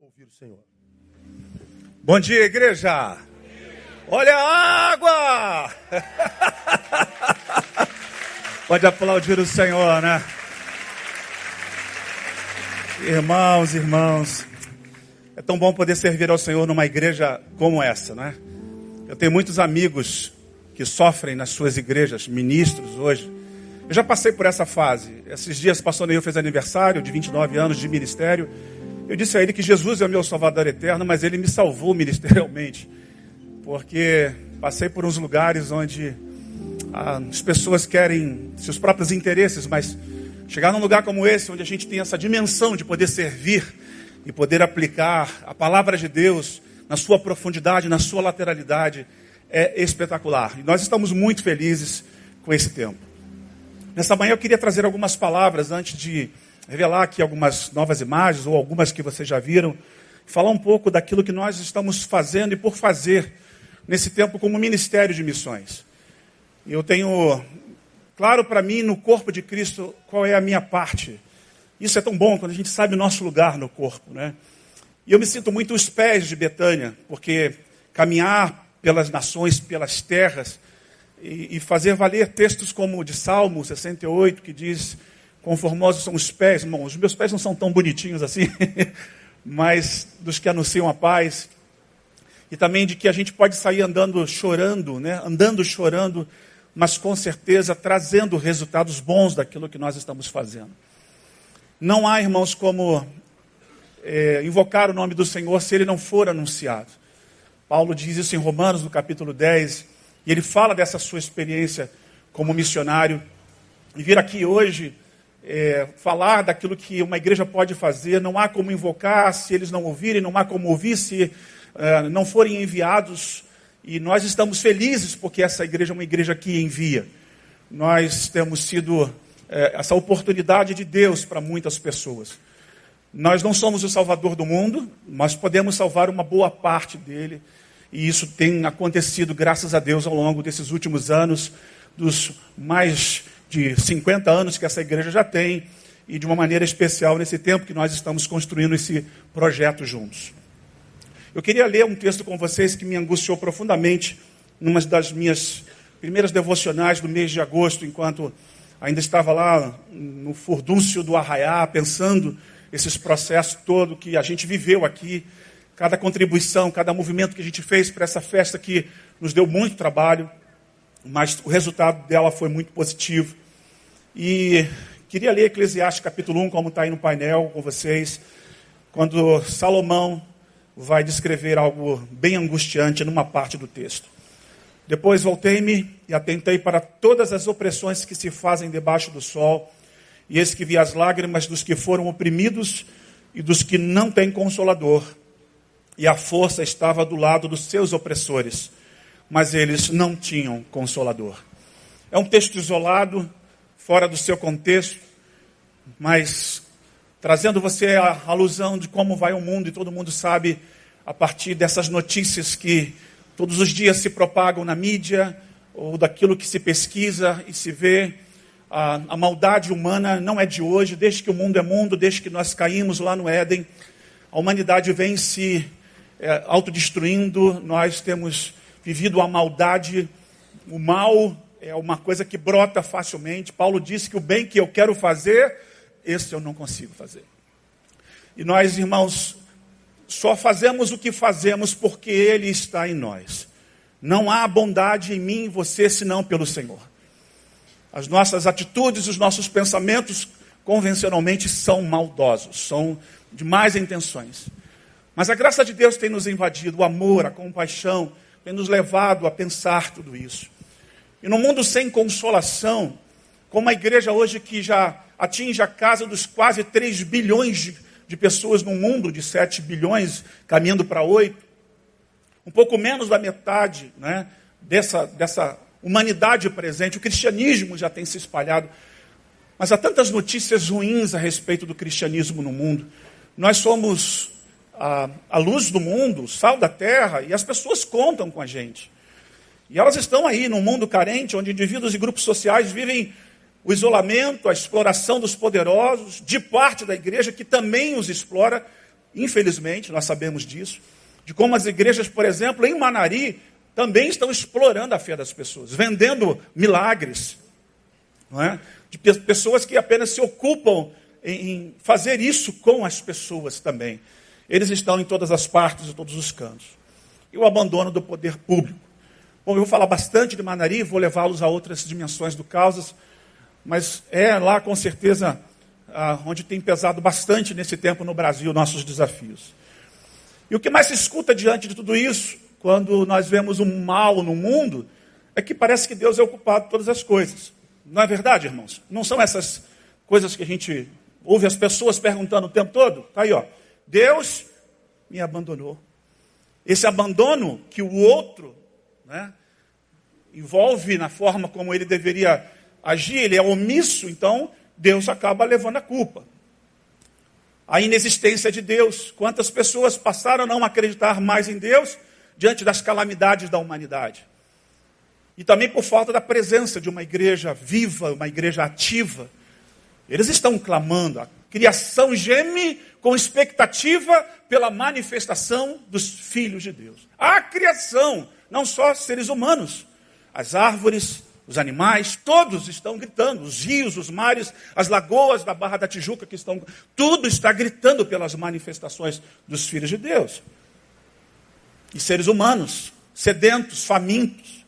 ouvir o Senhor. Bom dia, igreja! Olha a água! Pode aplaudir o Senhor, né? Irmãos, irmãos, é tão bom poder servir ao Senhor numa igreja como essa, né? Eu tenho muitos amigos que sofrem nas suas igrejas, ministros hoje. Eu já passei por essa fase. Esses dias, pastor Neil fez aniversário de 29 anos de ministério. Eu disse a ele que Jesus é o meu salvador eterno, mas ele me salvou ministerialmente. Porque passei por uns lugares onde ah, as pessoas querem seus próprios interesses, mas chegar num lugar como esse, onde a gente tem essa dimensão de poder servir e poder aplicar a palavra de Deus na sua profundidade, na sua lateralidade, é espetacular. E nós estamos muito felizes com esse tempo. Nessa manhã eu queria trazer algumas palavras antes de revelar aqui algumas novas imagens ou algumas que vocês já viram, falar um pouco daquilo que nós estamos fazendo e por fazer nesse tempo como ministério de missões. Eu tenho claro para mim no corpo de Cristo qual é a minha parte. Isso é tão bom quando a gente sabe o nosso lugar no corpo, né? E eu me sinto muito os pés de Betânia, porque caminhar pelas nações, pelas terras, e, e fazer valer textos como o de Salmo 68, que diz Conformosos são os pés, irmão. Os meus pés não são tão bonitinhos assim, mas dos que anunciam a paz. E também de que a gente pode sair andando chorando, né? andando chorando, mas com certeza trazendo resultados bons daquilo que nós estamos fazendo. Não há, irmãos, como é, invocar o nome do Senhor se ele não for anunciado. Paulo diz isso em Romanos, no capítulo 10, e ele fala dessa sua experiência como missionário. E vir aqui hoje é, falar daquilo que uma igreja pode fazer, não há como invocar se eles não ouvirem, não há como ouvir se é, não forem enviados. E nós estamos felizes porque essa igreja é uma igreja que envia. Nós temos sido é, essa oportunidade de Deus para muitas pessoas. Nós não somos o salvador do mundo, mas podemos salvar uma boa parte dele. E isso tem acontecido, graças a Deus, ao longo desses últimos anos, dos mais de 50 anos que essa igreja já tem e de uma maneira especial nesse tempo que nós estamos construindo esse projeto juntos. Eu queria ler um texto com vocês que me angustiou profundamente numa das minhas primeiras devocionais do mês de agosto, enquanto ainda estava lá no furdúncio do arraiá, pensando esses processos todo que a gente viveu aqui, cada contribuição, cada movimento que a gente fez para essa festa que nos deu muito trabalho mas o resultado dela foi muito positivo. E queria ler Eclesiastes capítulo 1, como está aí no painel com vocês, quando Salomão vai descrever algo bem angustiante numa parte do texto. Depois voltei-me e atentei para todas as opressões que se fazem debaixo do sol, e eis que vi as lágrimas dos que foram oprimidos e dos que não têm consolador, e a força estava do lado dos seus opressores mas eles não tinham consolador. É um texto isolado, fora do seu contexto, mas trazendo você a alusão de como vai o mundo, e todo mundo sabe, a partir dessas notícias que todos os dias se propagam na mídia, ou daquilo que se pesquisa e se vê. A, a maldade humana não é de hoje, desde que o mundo é mundo, desde que nós caímos lá no Éden, a humanidade vem se é, autodestruindo, nós temos vivido a maldade, o mal é uma coisa que brota facilmente. Paulo disse que o bem que eu quero fazer, esse eu não consigo fazer. E nós, irmãos, só fazemos o que fazemos porque Ele está em nós. Não há bondade em mim e você senão pelo Senhor. As nossas atitudes, os nossos pensamentos, convencionalmente, são maldosos, são de más intenções. Mas a graça de Deus tem nos invadido, o amor, a compaixão, tem nos levado a pensar tudo isso. E no mundo sem consolação, como a igreja hoje que já atinge a casa dos quase 3 bilhões de, de pessoas no mundo, de 7 bilhões, caminhando para 8, um pouco menos da metade né, dessa, dessa humanidade presente, o cristianismo já tem se espalhado. Mas há tantas notícias ruins a respeito do cristianismo no mundo. Nós somos a, a luz do mundo, o sal da terra, e as pessoas contam com a gente. E elas estão aí num mundo carente, onde indivíduos e grupos sociais vivem o isolamento, a exploração dos poderosos, de parte da igreja, que também os explora, infelizmente, nós sabemos disso, de como as igrejas, por exemplo, em Manari, também estão explorando a fé das pessoas, vendendo milagres, não é? de pessoas que apenas se ocupam em fazer isso com as pessoas também. Eles estão em todas as partes, em todos os cantos. E o abandono do poder público. Bom, eu vou falar bastante de Manari, vou levá-los a outras dimensões do causas, mas é lá com certeza ah, onde tem pesado bastante nesse tempo no Brasil nossos desafios. E o que mais se escuta diante de tudo isso, quando nós vemos um mal no mundo, é que parece que Deus é o culpado de todas as coisas. Não é verdade, irmãos? Não são essas coisas que a gente ouve as pessoas perguntando o tempo todo? Está aí, ó. Deus me abandonou. Esse abandono que o outro né, envolve na forma como ele deveria agir, ele é omisso, então Deus acaba levando a culpa. A inexistência de Deus. Quantas pessoas passaram a não acreditar mais em Deus diante das calamidades da humanidade? E também por falta da presença de uma igreja viva, uma igreja ativa. Eles estão clamando, criação geme com expectativa pela manifestação dos filhos de Deus. A criação, não só seres humanos, as árvores, os animais, todos estão gritando, os rios, os mares, as lagoas da Barra da Tijuca que estão, tudo está gritando pelas manifestações dos filhos de Deus. E seres humanos, sedentos, famintos.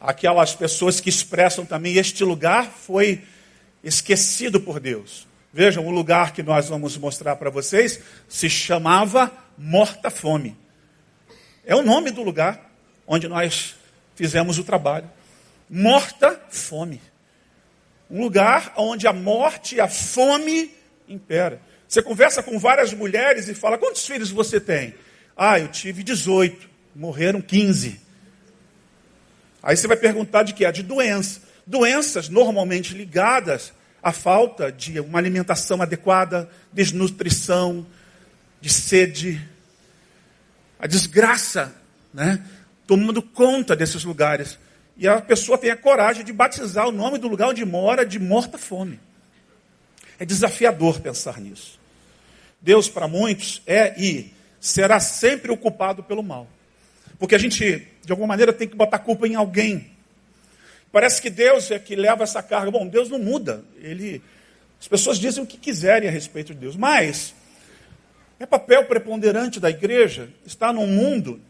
Aquelas pessoas que expressam também este lugar foi esquecido por Deus. Vejam, o lugar que nós vamos mostrar para vocês se chamava Morta Fome. É o nome do lugar onde nós fizemos o trabalho. Morta fome. Um lugar onde a morte e a fome impera. Você conversa com várias mulheres e fala: quantos filhos você tem? Ah, eu tive 18, morreram 15. Aí você vai perguntar de quê? De doença. Doenças normalmente ligadas à falta de uma alimentação adequada, desnutrição, de sede, a desgraça, né? tomando conta desses lugares. E a pessoa tem a coragem de batizar o nome do lugar onde mora de morta-fome. É desafiador pensar nisso. Deus, para muitos, é e será sempre o culpado pelo mal. Porque a gente, de alguma maneira, tem que botar culpa em alguém. Parece que Deus é que leva essa carga. Bom, Deus não muda. Ele, as pessoas dizem o que quiserem a respeito de Deus. Mas é papel preponderante da igreja estar num mundo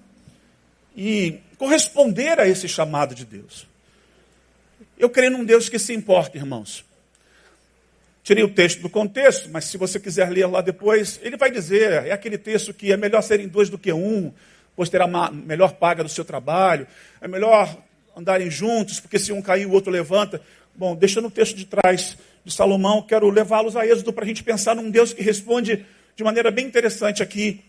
e corresponder a esse chamado de Deus. Eu creio num Deus que se importa, irmãos. Tirei o texto do contexto, mas se você quiser ler lá depois, ele vai dizer, é aquele texto que é melhor serem dois do que um, pois terá melhor paga do seu trabalho, é melhor andarem juntos, porque se um cair, o outro levanta. Bom, deixando o texto de trás de Salomão, quero levá-los a êxodo para a gente pensar num Deus que responde de maneira bem interessante aqui,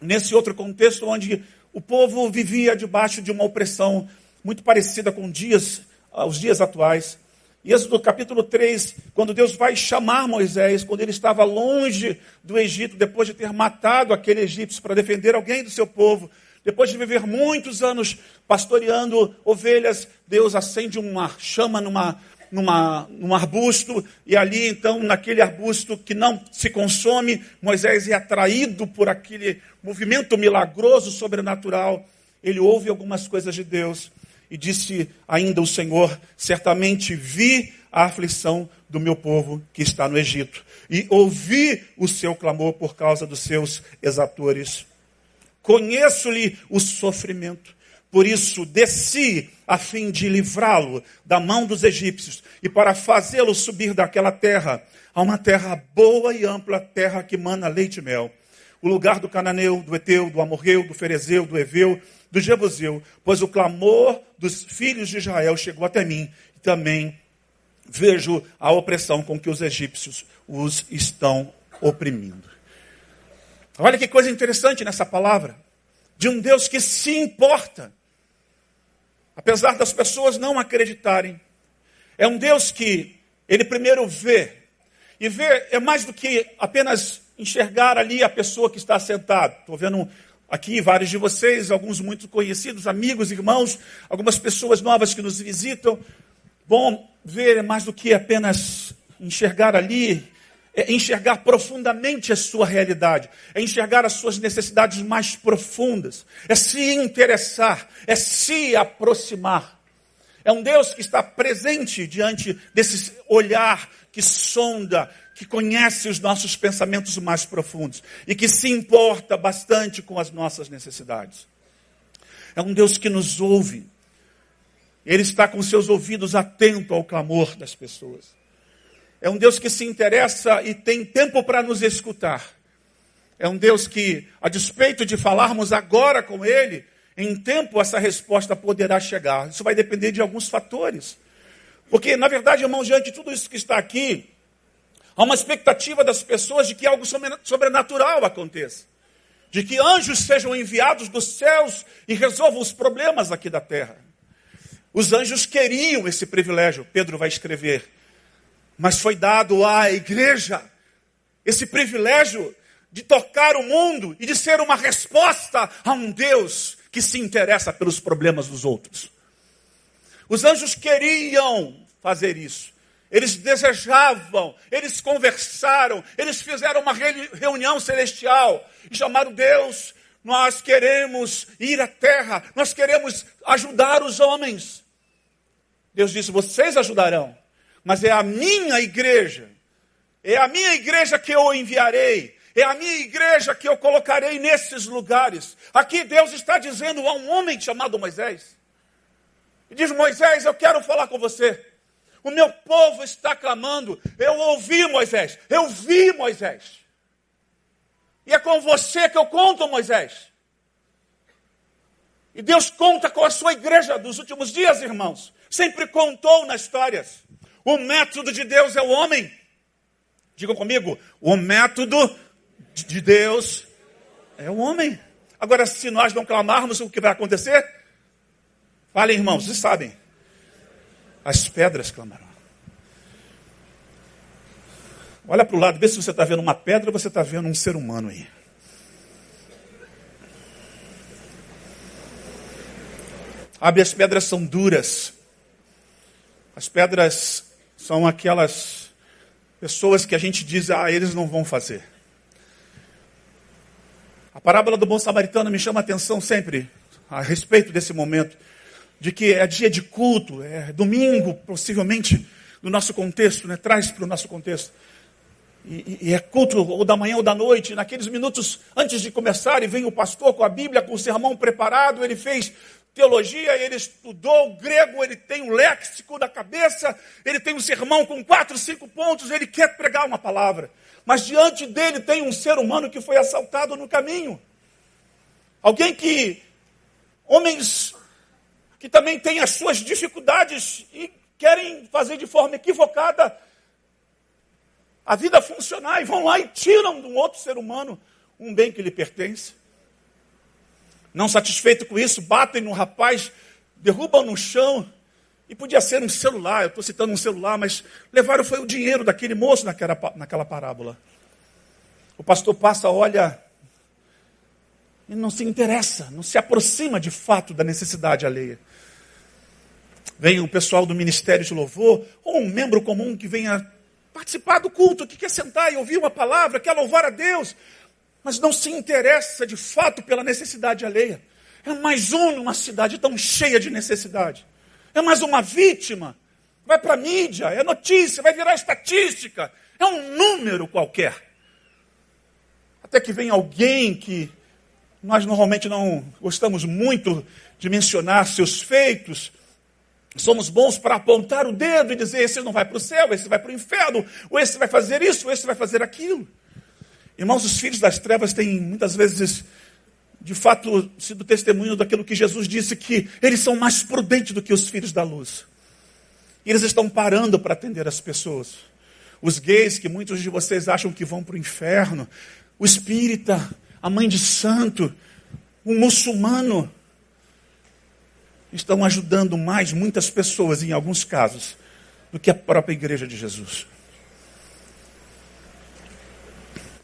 nesse outro contexto, onde o povo vivia debaixo de uma opressão muito parecida com dias, ah, os dias atuais. E Êxodo capítulo 3, quando Deus vai chamar Moisés, quando ele estava longe do Egito, depois de ter matado aquele egípcio para defender alguém do seu povo, depois de viver muitos anos pastoreando ovelhas, Deus acende uma chama numa, numa, num arbusto, e ali então, naquele arbusto que não se consome, Moisés é atraído por aquele movimento milagroso, sobrenatural. Ele ouve algumas coisas de Deus e disse ainda o Senhor: certamente vi a aflição do meu povo que está no Egito e ouvi o seu clamor por causa dos seus exatores. Conheço-lhe o sofrimento por isso desci a fim de livrá-lo da mão dos egípcios e para fazê-lo subir daquela terra a uma terra boa e ampla, terra que mana leite e mel. O lugar do cananeu, do eteu, do amorreu, do ferezeu, do eveu, do jebuseu, pois o clamor dos filhos de Israel chegou até mim e também vejo a opressão com que os egípcios os estão oprimindo. Olha que coisa interessante nessa palavra. De um Deus que se importa apesar das pessoas não acreditarem. É um Deus que ele primeiro vê. E ver é mais do que apenas enxergar ali a pessoa que está sentada. Estou vendo aqui vários de vocês, alguns muito conhecidos, amigos, irmãos, algumas pessoas novas que nos visitam. Bom, ver é mais do que apenas enxergar ali é enxergar profundamente a sua realidade, é enxergar as suas necessidades mais profundas, é se interessar, é se aproximar. É um Deus que está presente diante desse olhar que sonda, que conhece os nossos pensamentos mais profundos e que se importa bastante com as nossas necessidades. É um Deus que nos ouve. Ele está com seus ouvidos atentos ao clamor das pessoas. É um Deus que se interessa e tem tempo para nos escutar. É um Deus que, a despeito de falarmos agora com Ele, em tempo essa resposta poderá chegar. Isso vai depender de alguns fatores. Porque, na verdade, irmão, diante de tudo isso que está aqui, há uma expectativa das pessoas de que algo sobrenatural aconteça. De que anjos sejam enviados dos céus e resolvam os problemas aqui da terra. Os anjos queriam esse privilégio, Pedro vai escrever mas foi dado à igreja esse privilégio de tocar o mundo e de ser uma resposta a um Deus que se interessa pelos problemas dos outros. Os anjos queriam fazer isso. Eles desejavam, eles conversaram, eles fizeram uma reunião celestial e chamaram Deus. Nós queremos ir à terra, nós queremos ajudar os homens. Deus disse: Vocês ajudarão, mas é a minha igreja. É a minha igreja que eu enviarei. É a minha igreja que eu colocarei nesses lugares. Aqui Deus está dizendo a um homem chamado Moisés. E diz: Moisés, eu quero falar com você. O meu povo está clamando. Eu ouvi Moisés. Eu vi Moisés. E é com você que eu conto, Moisés. E Deus conta com a sua igreja dos últimos dias, irmãos. Sempre contou nas histórias. O método de Deus é o homem. Digam comigo, o método de Deus é o homem. Agora, se nós não clamarmos, o que vai acontecer? Falem, irmãos, vocês sabem. As pedras clamarão. Olha para o lado, vê se você está vendo uma pedra ou você está vendo um ser humano aí. Abre as pedras são duras. As pedras são aquelas pessoas que a gente diz, ah, eles não vão fazer. A parábola do bom samaritano me chama a atenção sempre a respeito desse momento, de que é dia de culto, é domingo, possivelmente, no nosso contexto, né? traz para o nosso contexto. E, e, é culto ou da manhã ou da noite, naqueles minutos antes de começar, e vem o pastor com a Bíblia, com o sermão preparado, ele fez teologia, ele estudou grego, ele tem um léxico da cabeça, ele tem um sermão com quatro, cinco pontos, ele quer pregar uma palavra. Mas diante dele tem um ser humano que foi assaltado no caminho. Alguém que, homens que também têm as suas dificuldades e querem fazer de forma equivocada a vida funcionar e vão lá e tiram de um outro ser humano um bem que lhe pertence. Não satisfeito com isso, batem no rapaz, derrubam no chão. E podia ser um celular, eu estou citando um celular, mas levaram foi o dinheiro daquele moço naquela, naquela parábola. O pastor passa, olha, e não se interessa, não se aproxima de fato da necessidade alheia. Vem o pessoal do Ministério de Louvor, ou um membro comum que venha participar do culto, que quer sentar e ouvir uma palavra, quer louvar a Deus, mas não se interessa de fato pela necessidade alheia. É mais um numa cidade tão cheia de necessidade. É mais uma vítima. Vai para a mídia, é notícia, vai virar estatística. É um número qualquer. Até que vem alguém que nós normalmente não gostamos muito de mencionar seus feitos. Somos bons para apontar o dedo e dizer: esse não vai para o céu, esse vai para o inferno, ou esse vai fazer isso, ou esse vai fazer aquilo. Irmãos, os filhos das trevas têm muitas vezes, de fato, sido testemunho daquilo que Jesus disse, que eles são mais prudentes do que os filhos da luz. E eles estão parando para atender as pessoas. Os gays, que muitos de vocês acham que vão para o inferno, o espírita, a mãe de santo, o muçulmano, estão ajudando mais muitas pessoas, em alguns casos, do que a própria igreja de Jesus.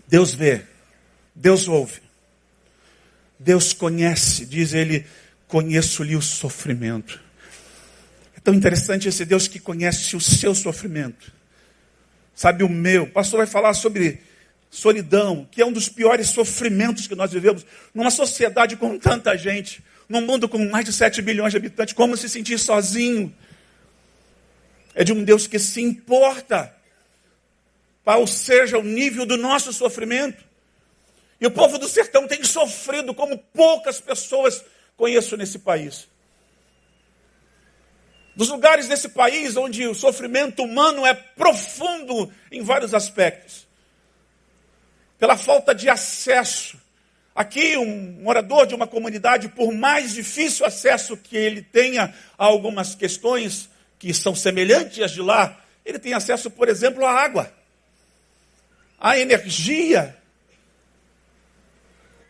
Deus vê, Deus ouve, Deus conhece, diz ele, conheço-lhe o sofrimento. É tão interessante esse Deus que conhece o seu sofrimento. sabe o meu. O pastor vai falar sobre solidão, que é um dos piores sofrimentos que nós vivemos numa sociedade com tanta gente, num mundo com mais de 7 bilhões de habitantes, como se sentir sozinho. É de um Deus que se importa, qual seja o nível do nosso sofrimento. E o povo do sertão tem sofrido como poucas pessoas conheço nesse país. Dos lugares desse país onde o sofrimento humano é profundo em vários aspectos. Pela falta de acesso. Aqui, um morador de uma comunidade, por mais difícil acesso que ele tenha a algumas questões que são semelhantes às de lá, ele tem acesso, por exemplo, à água, à energia,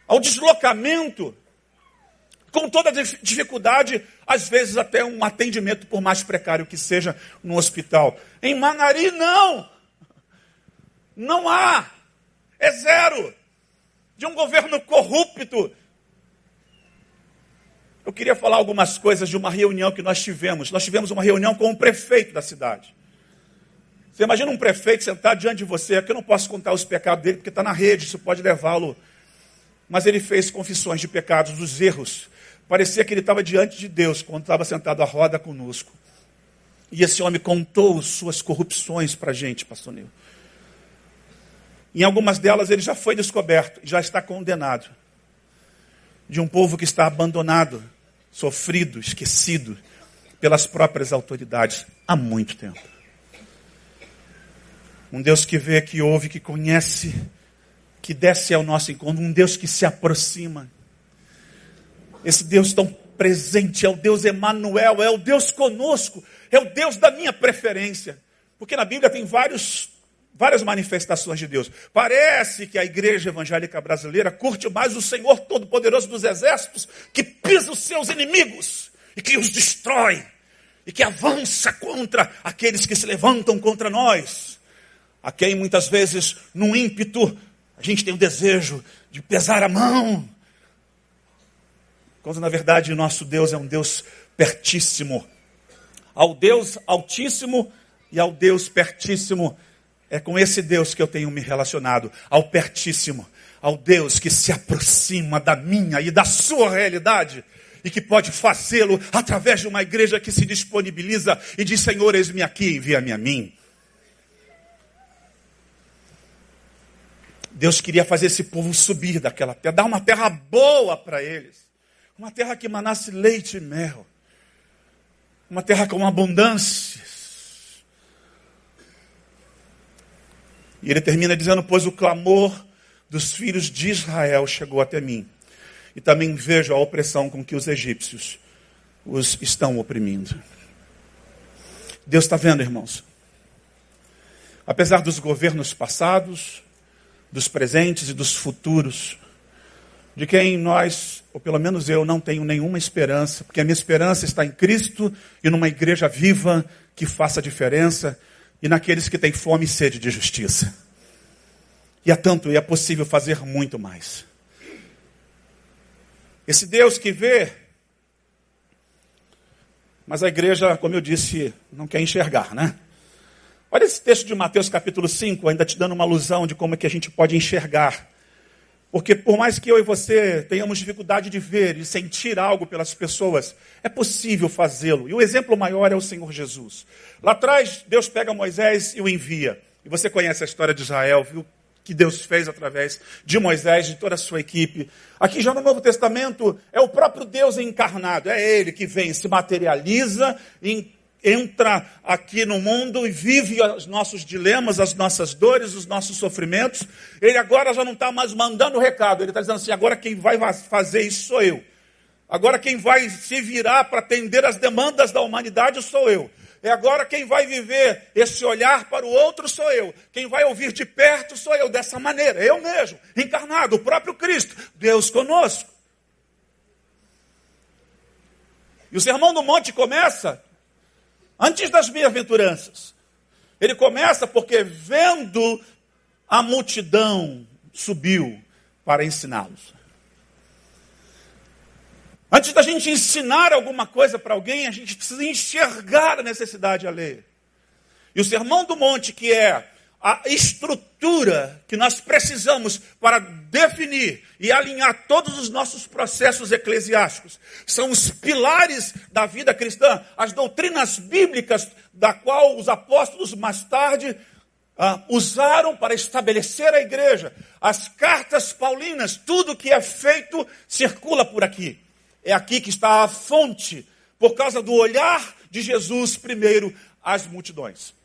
ao deslocamento, com toda dificuldade, às vezes até um atendimento, por mais precário que seja, no hospital. Em Manari, não! Não há! É zero! De um governo corrupto. Eu queria falar algumas coisas de uma reunião que nós tivemos. Nós tivemos uma reunião com o prefeito da cidade. Você imagina um prefeito sentado diante de você, aqui eu não posso contar os pecados dele, porque está na rede, isso pode levá-lo mas ele fez confissões de pecados, dos erros. Parecia que ele estava diante de Deus quando estava sentado à roda conosco. E esse homem contou suas corrupções para a gente, pastor Nil. Em algumas delas ele já foi descoberto, já está condenado. De um povo que está abandonado, sofrido, esquecido pelas próprias autoridades há muito tempo. Um Deus que vê, que ouve, que conhece que desce ao nosso encontro, um Deus que se aproxima. Esse Deus tão presente é o Deus Emanuel, é o Deus conosco, é o Deus da minha preferência. Porque na Bíblia tem vários, várias manifestações de Deus. Parece que a igreja evangélica brasileira curte mais o Senhor Todo-Poderoso dos Exércitos, que pisa os seus inimigos e que os destrói e que avança contra aqueles que se levantam contra nós. A quem muitas vezes, num ímpeto a gente tem o desejo de pesar a mão. Quando na verdade nosso Deus é um Deus pertíssimo. Ao Deus altíssimo e ao Deus pertíssimo. É com esse Deus que eu tenho me relacionado. Ao pertíssimo. Ao Deus que se aproxima da minha e da sua realidade e que pode fazê-lo através de uma igreja que se disponibiliza e diz: Senhor, eis-me aqui, envia-me a mim. Deus queria fazer esse povo subir daquela terra, dar uma terra boa para eles. Uma terra que manasse leite e mel. Uma terra com abundâncias. E ele termina dizendo: Pois o clamor dos filhos de Israel chegou até mim. E também vejo a opressão com que os egípcios os estão oprimindo. Deus está vendo, irmãos. Apesar dos governos passados, dos presentes e dos futuros, de quem nós, ou pelo menos eu, não tenho nenhuma esperança, porque a minha esperança está em Cristo e numa igreja viva que faça diferença e naqueles que têm fome e sede de justiça. E é tanto, e é possível fazer muito mais. Esse Deus que vê, mas a igreja, como eu disse, não quer enxergar, né? Olha esse texto de Mateus capítulo 5, ainda te dando uma alusão de como é que a gente pode enxergar. Porque por mais que eu e você tenhamos dificuldade de ver e sentir algo pelas pessoas, é possível fazê-lo. E o exemplo maior é o Senhor Jesus. Lá atrás, Deus pega Moisés e o envia. E você conhece a história de Israel, viu? Que Deus fez através de Moisés, de toda a sua equipe. Aqui já no Novo Testamento, é o próprio Deus encarnado. É Ele que vem, se materializa entra aqui no mundo e vive os nossos dilemas, as nossas dores, os nossos sofrimentos. Ele agora já não está mais mandando recado, ele está dizendo assim: agora quem vai fazer isso sou eu. Agora quem vai se virar para atender as demandas da humanidade sou eu. É agora quem vai viver esse olhar para o outro sou eu. Quem vai ouvir de perto sou eu, dessa maneira, eu mesmo, encarnado, o próprio Cristo, Deus conosco. E o Sermão do Monte começa Antes das bem-aventuranças. Ele começa porque, vendo a multidão, subiu para ensiná-los. Antes da gente ensinar alguma coisa para alguém, a gente precisa enxergar a necessidade alheia. E o Sermão do Monte, que é a estrutura que nós precisamos para definir e alinhar todos os nossos processos eclesiásticos. São os pilares da vida cristã, as doutrinas bíblicas da qual os apóstolos mais tarde ah, usaram para estabelecer a igreja. As cartas paulinas, tudo que é feito circula por aqui. É aqui que está a fonte, por causa do olhar de Jesus primeiro às multidões.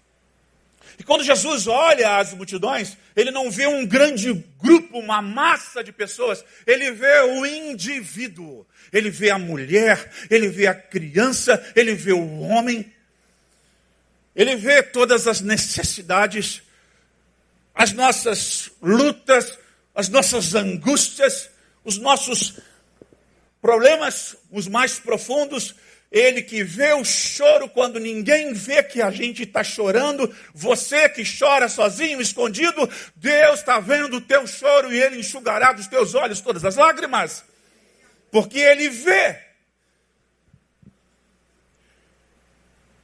E quando Jesus olha as multidões, ele não vê um grande grupo, uma massa de pessoas, ele vê o indivíduo. Ele vê a mulher, ele vê a criança, ele vê o homem. Ele vê todas as necessidades, as nossas lutas, as nossas angústias, os nossos problemas, os mais profundos, ele que vê o choro quando ninguém vê que a gente está chorando, você que chora sozinho, escondido, Deus está vendo o teu choro e Ele enxugará dos teus olhos todas as lágrimas, porque Ele vê.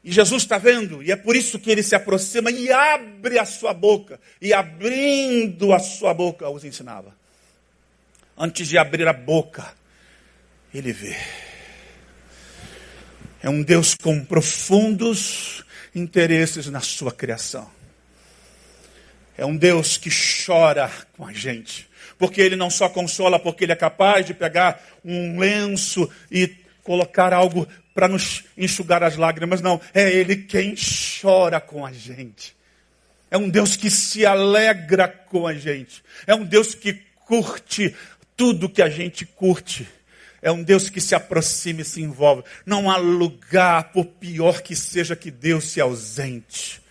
E Jesus está vendo, e é por isso que ele se aproxima e abre a sua boca, e abrindo a sua boca os ensinava. Antes de abrir a boca, ele vê. É um Deus com profundos interesses na sua criação. É um Deus que chora com a gente. Porque ele não só consola, porque ele é capaz de pegar um lenço e colocar algo para nos enxugar as lágrimas. Não, é ele quem chora com a gente. É um Deus que se alegra com a gente. É um Deus que curte tudo que a gente curte. É um Deus que se aproxima e se envolve. Não há lugar, por pior que seja, que Deus se ausente.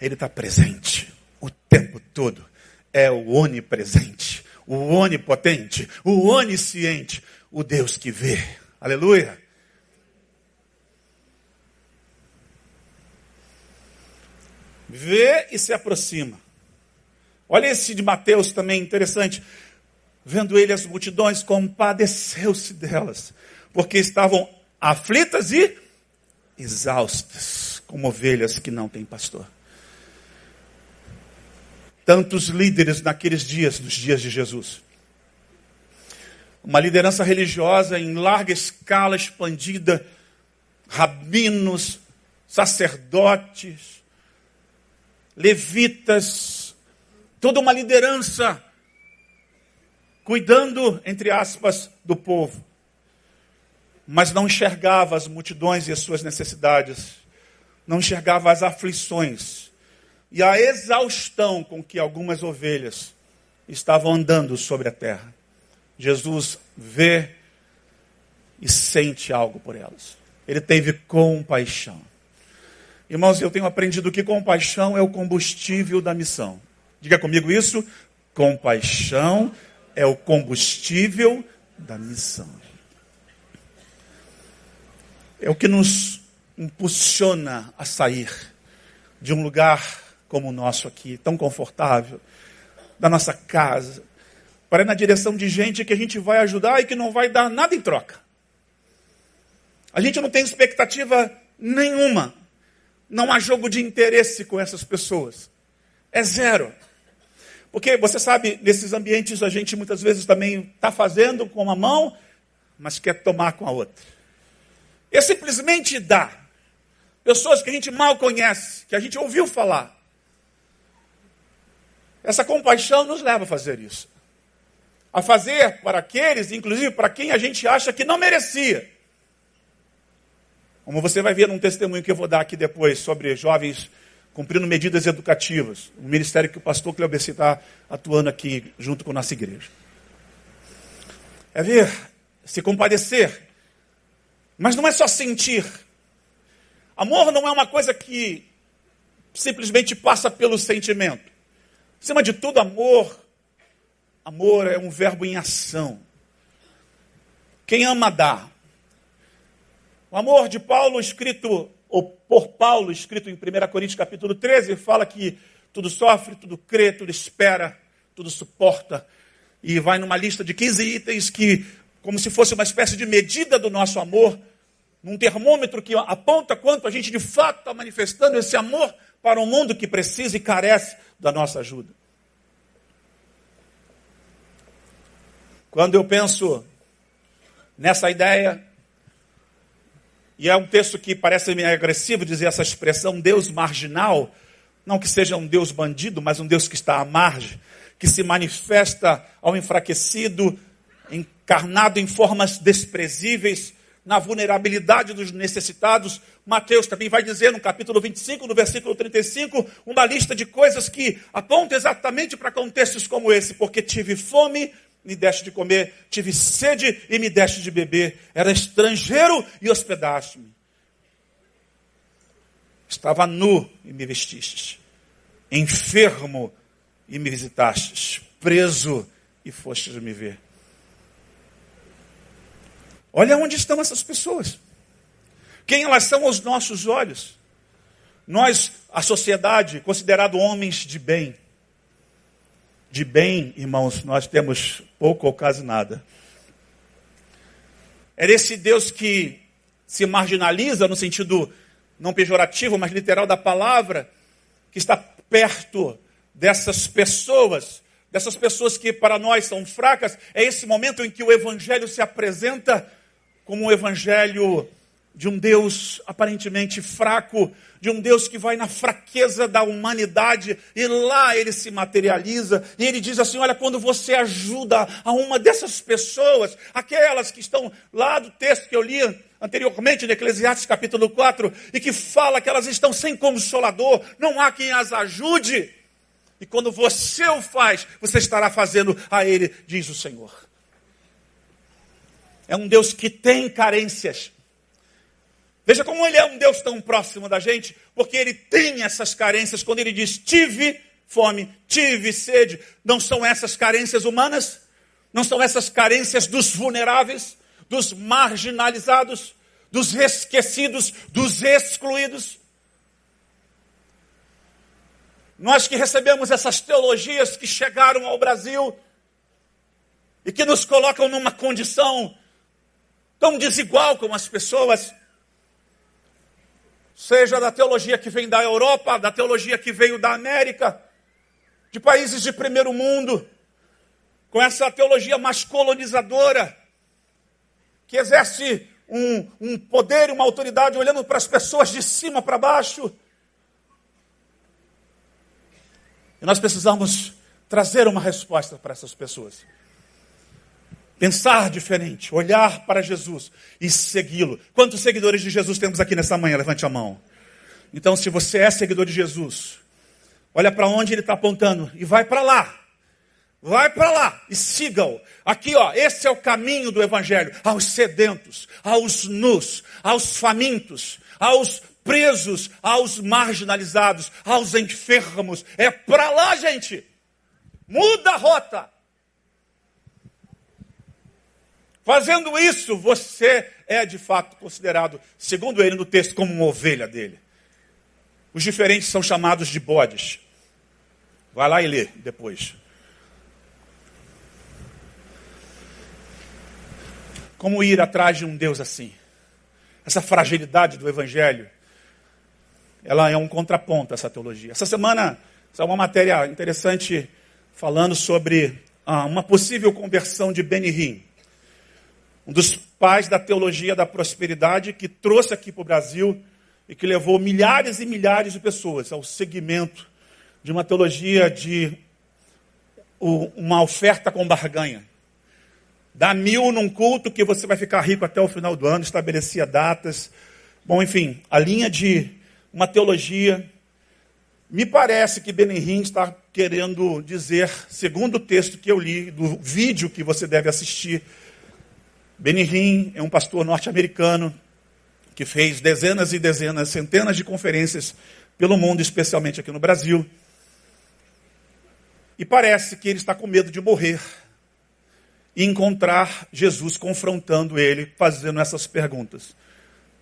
Ele está presente o tempo todo. É o onipresente, o onipotente, o onisciente, o Deus que vê. Aleluia. Vê e se aproxima. Olha esse de Mateus também interessante. Vendo ele as multidões, compadeceu-se delas, porque estavam aflitas e exaustas, como ovelhas que não têm pastor. Tantos líderes naqueles dias, nos dias de Jesus. Uma liderança religiosa em larga escala, expandida, rabinos, sacerdotes, levitas, toda uma liderança cuidando, entre aspas, do povo, mas não enxergava as multidões e as suas necessidades, não enxergava as aflições e a exaustão com que algumas ovelhas estavam andando sobre a terra. Jesus vê e sente algo por elas. Ele teve compaixão. Irmãos, eu tenho aprendido que compaixão é o combustível da missão. Diga comigo isso. Compaixão é o combustível da missão. É o que nos impulsiona a sair de um lugar como o nosso aqui, tão confortável, da nossa casa, para ir na direção de gente que a gente vai ajudar e que não vai dar nada em troca. A gente não tem expectativa nenhuma. Não há jogo de interesse com essas pessoas. É zero. Porque você sabe, nesses ambientes a gente muitas vezes também está fazendo com uma mão, mas quer tomar com a outra. E simplesmente dá. Pessoas que a gente mal conhece, que a gente ouviu falar. Essa compaixão nos leva a fazer isso. A fazer para aqueles, inclusive para quem a gente acha que não merecia. Como você vai ver num testemunho que eu vou dar aqui depois sobre jovens cumprindo medidas educativas. O ministério que o pastor Cleobeci está atuando aqui junto com a nossa igreja. É ver, se compadecer. Mas não é só sentir. Amor não é uma coisa que simplesmente passa pelo sentimento. Acima de tudo, amor. Amor é um verbo em ação. Quem ama dá. O amor de Paulo, escrito ou por Paulo, escrito em 1 Coríntios capítulo 13, fala que tudo sofre, tudo crê, tudo espera, tudo suporta. E vai numa lista de 15 itens que, como se fosse uma espécie de medida do nosso amor, num termômetro que aponta quanto a gente de fato está manifestando esse amor para um mundo que precisa e carece da nossa ajuda. Quando eu penso nessa ideia, e é um texto que parece meio agressivo dizer essa expressão, Deus marginal, não que seja um Deus bandido, mas um Deus que está à margem, que se manifesta ao enfraquecido, encarnado em formas desprezíveis, na vulnerabilidade dos necessitados. Mateus também vai dizer no capítulo 25, no versículo 35, uma lista de coisas que apontam exatamente para contextos como esse, porque tive fome, me deste de comer, tive sede e me deste de beber, era estrangeiro e hospedaste-me. Estava nu e me vestistes, enfermo e me visitastes, preso e fostes me ver. Olha onde estão essas pessoas. Quem elas são aos nossos olhos? Nós, a sociedade, considerado homens de bem. De bem, irmãos, nós temos pouco ou quase nada. É esse Deus que se marginaliza no sentido não pejorativo, mas literal da palavra, que está perto dessas pessoas, dessas pessoas que para nós são fracas, é esse momento em que o evangelho se apresenta como um evangelho de um Deus aparentemente fraco, de um Deus que vai na fraqueza da humanidade e lá ele se materializa e ele diz assim: Olha, quando você ajuda a uma dessas pessoas, aquelas que estão lá do texto que eu li anteriormente, no Eclesiastes capítulo 4, e que fala que elas estão sem consolador, não há quem as ajude. E quando você o faz, você estará fazendo a ele, diz o Senhor. É um Deus que tem carências. Veja como ele é um Deus tão próximo da gente, porque ele tem essas carências. Quando ele diz tive fome, tive sede, não são essas carências humanas? Não são essas carências dos vulneráveis, dos marginalizados, dos esquecidos, dos excluídos? Nós que recebemos essas teologias que chegaram ao Brasil e que nos colocam numa condição tão desigual como as pessoas, seja da teologia que vem da Europa, da teologia que veio da América, de países de primeiro mundo, com essa teologia mais colonizadora, que exerce um, um poder e uma autoridade olhando para as pessoas de cima para baixo. E nós precisamos trazer uma resposta para essas pessoas pensar diferente, olhar para Jesus e segui-lo. Quantos seguidores de Jesus temos aqui nessa manhã? Levante a mão. Então, se você é seguidor de Jesus, olha para onde ele está apontando e vai para lá. Vai para lá e siga-o. Aqui, ó, esse é o caminho do Evangelho. Aos sedentos, aos nus, aos famintos, aos presos, aos marginalizados, aos enfermos. É para lá, gente. Muda a rota. Fazendo isso, você é de fato considerado, segundo ele no texto, como uma ovelha dele. Os diferentes são chamados de bodes. Vai lá e lê depois. Como ir atrás de um Deus assim? Essa fragilidade do Evangelho, ela é um contraponto a essa teologia. Essa semana, saiu uma matéria interessante falando sobre ah, uma possível conversão de Benihim um dos pais da teologia da prosperidade, que trouxe aqui para o Brasil e que levou milhares e milhares de pessoas ao segmento de uma teologia de uma oferta com barganha. Dá mil num culto que você vai ficar rico até o final do ano, estabelecia datas. Bom, enfim, a linha de uma teologia. Me parece que Benihim está querendo dizer, segundo o texto que eu li, do vídeo que você deve assistir, Benihim é um pastor norte-americano que fez dezenas e dezenas, centenas de conferências pelo mundo, especialmente aqui no Brasil. E parece que ele está com medo de morrer e encontrar Jesus confrontando ele, fazendo essas perguntas.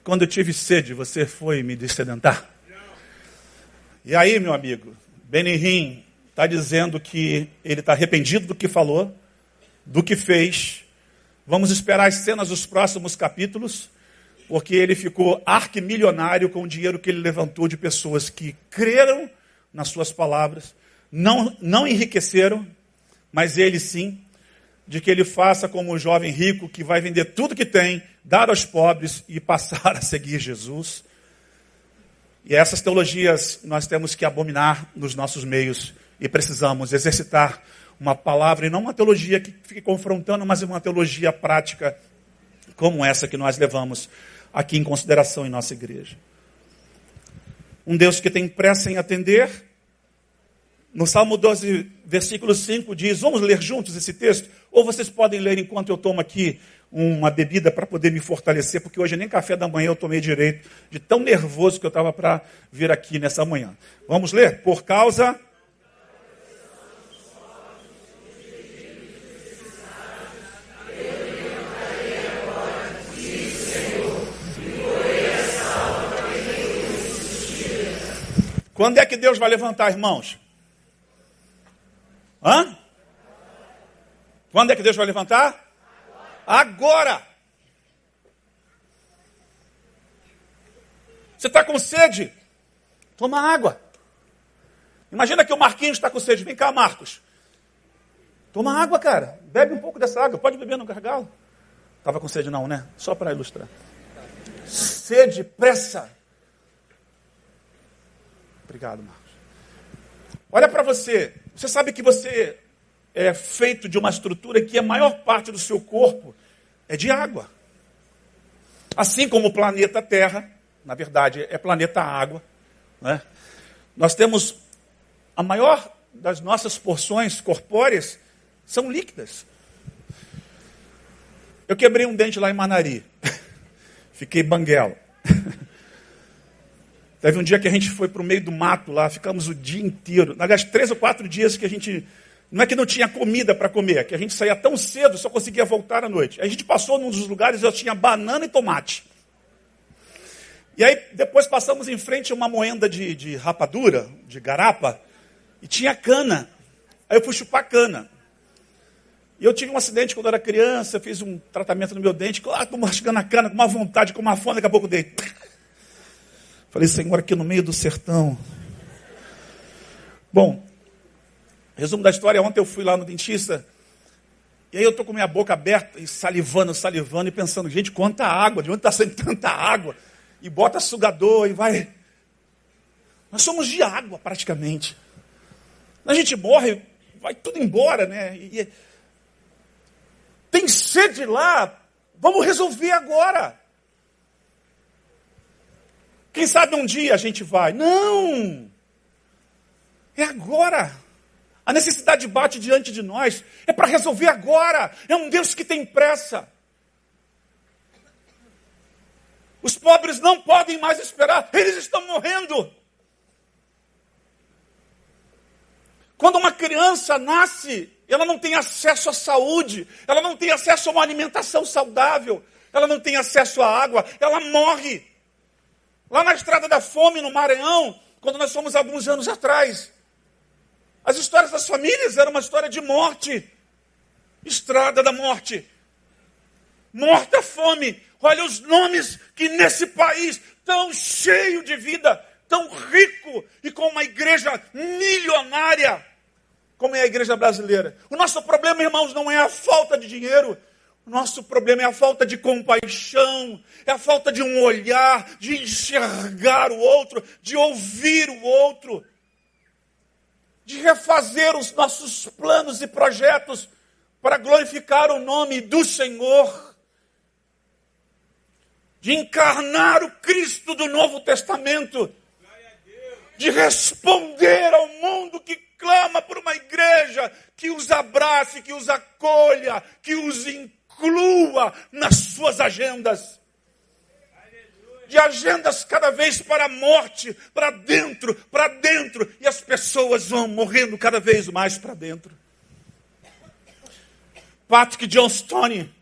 Quando eu tive sede, você foi me descedentar? E aí, meu amigo, Benihim está dizendo que ele está arrependido do que falou, do que fez Vamos esperar as cenas dos próximos capítulos. porque ele ficou arquimilionário com o dinheiro que ele levantou de pessoas que creram nas suas palavras, não, não enriqueceram, mas ele sim, de que ele faça como o jovem rico que vai vender tudo que tem, dar aos pobres e passar a seguir Jesus. E essas teologias nós temos que abominar nos nossos meios e precisamos exercitar uma palavra e não uma teologia que fique confrontando, mas uma teologia prática como essa que nós levamos aqui em consideração em nossa igreja. Um Deus que tem pressa em atender. No Salmo 12, versículo 5 diz: Vamos ler juntos esse texto? Ou vocês podem ler enquanto eu tomo aqui uma bebida para poder me fortalecer, porque hoje nem café da manhã eu tomei direito, de tão nervoso que eu estava para vir aqui nessa manhã. Vamos ler? Por causa Quando é que Deus vai levantar, irmãos? Hã? Quando é que Deus vai levantar? Agora. Você está com sede? Toma água. Imagina que o Marquinhos está com sede. Vem cá, Marcos. Toma água, cara. Bebe um pouco dessa água. Pode beber no gargalo. Estava com sede não, né? Só para ilustrar. Sede, pressa. Obrigado, Marcos. Olha para você. Você sabe que você é feito de uma estrutura que a maior parte do seu corpo é de água. Assim como o planeta Terra, na verdade, é planeta água. Né? Nós temos a maior das nossas porções corpóreas são líquidas. Eu quebrei um dente lá em Manari. Fiquei banguelo. Teve um dia que a gente foi para o meio do mato lá, ficamos o dia inteiro. Aliás, três ou quatro dias que a gente. Não é que não tinha comida para comer, é que a gente saía tão cedo, só conseguia voltar à noite. A gente passou num dos lugares, eu tinha banana e tomate. E aí depois passamos em frente a uma moenda de, de rapadura, de garapa, e tinha cana. Aí eu fui chupar cana. E eu tive um acidente quando eu era criança, fiz um tratamento no meu dente, claro, estou mastigando a cana com uma vontade, com uma fome, daqui a pouco dei. Falei, Senhor, aqui no meio do sertão. Bom, resumo da história, ontem eu fui lá no dentista, e aí eu estou com minha boca aberta e salivando, salivando, e pensando, gente, quanta água, de onde está saindo tanta água? E bota sugador e vai. Nós somos de água, praticamente. A gente morre, vai tudo embora, né? E, tem sede lá, vamos resolver agora. Quem sabe um dia a gente vai. Não! É agora. A necessidade bate diante de nós. É para resolver agora. É um Deus que tem pressa. Os pobres não podem mais esperar. Eles estão morrendo. Quando uma criança nasce, ela não tem acesso à saúde, ela não tem acesso a uma alimentação saudável, ela não tem acesso à água, ela morre. Lá na Estrada da Fome, no Maranhão, quando nós fomos alguns anos atrás. As histórias das famílias eram uma história de morte. Estrada da morte. Morta fome. Olha os nomes que nesse país tão cheio de vida, tão rico e com uma igreja milionária, como é a igreja brasileira. O nosso problema, irmãos, não é a falta de dinheiro, nosso problema é a falta de compaixão, é a falta de um olhar, de enxergar o outro, de ouvir o outro, de refazer os nossos planos e projetos para glorificar o nome do Senhor, de encarnar o Cristo do Novo Testamento, de responder ao mundo que clama por uma igreja que os abrace, que os acolha, que os entenda inclua nas suas agendas. De agendas cada vez para a morte, para dentro, para dentro, e as pessoas vão morrendo cada vez mais para dentro. Patrick John Stone,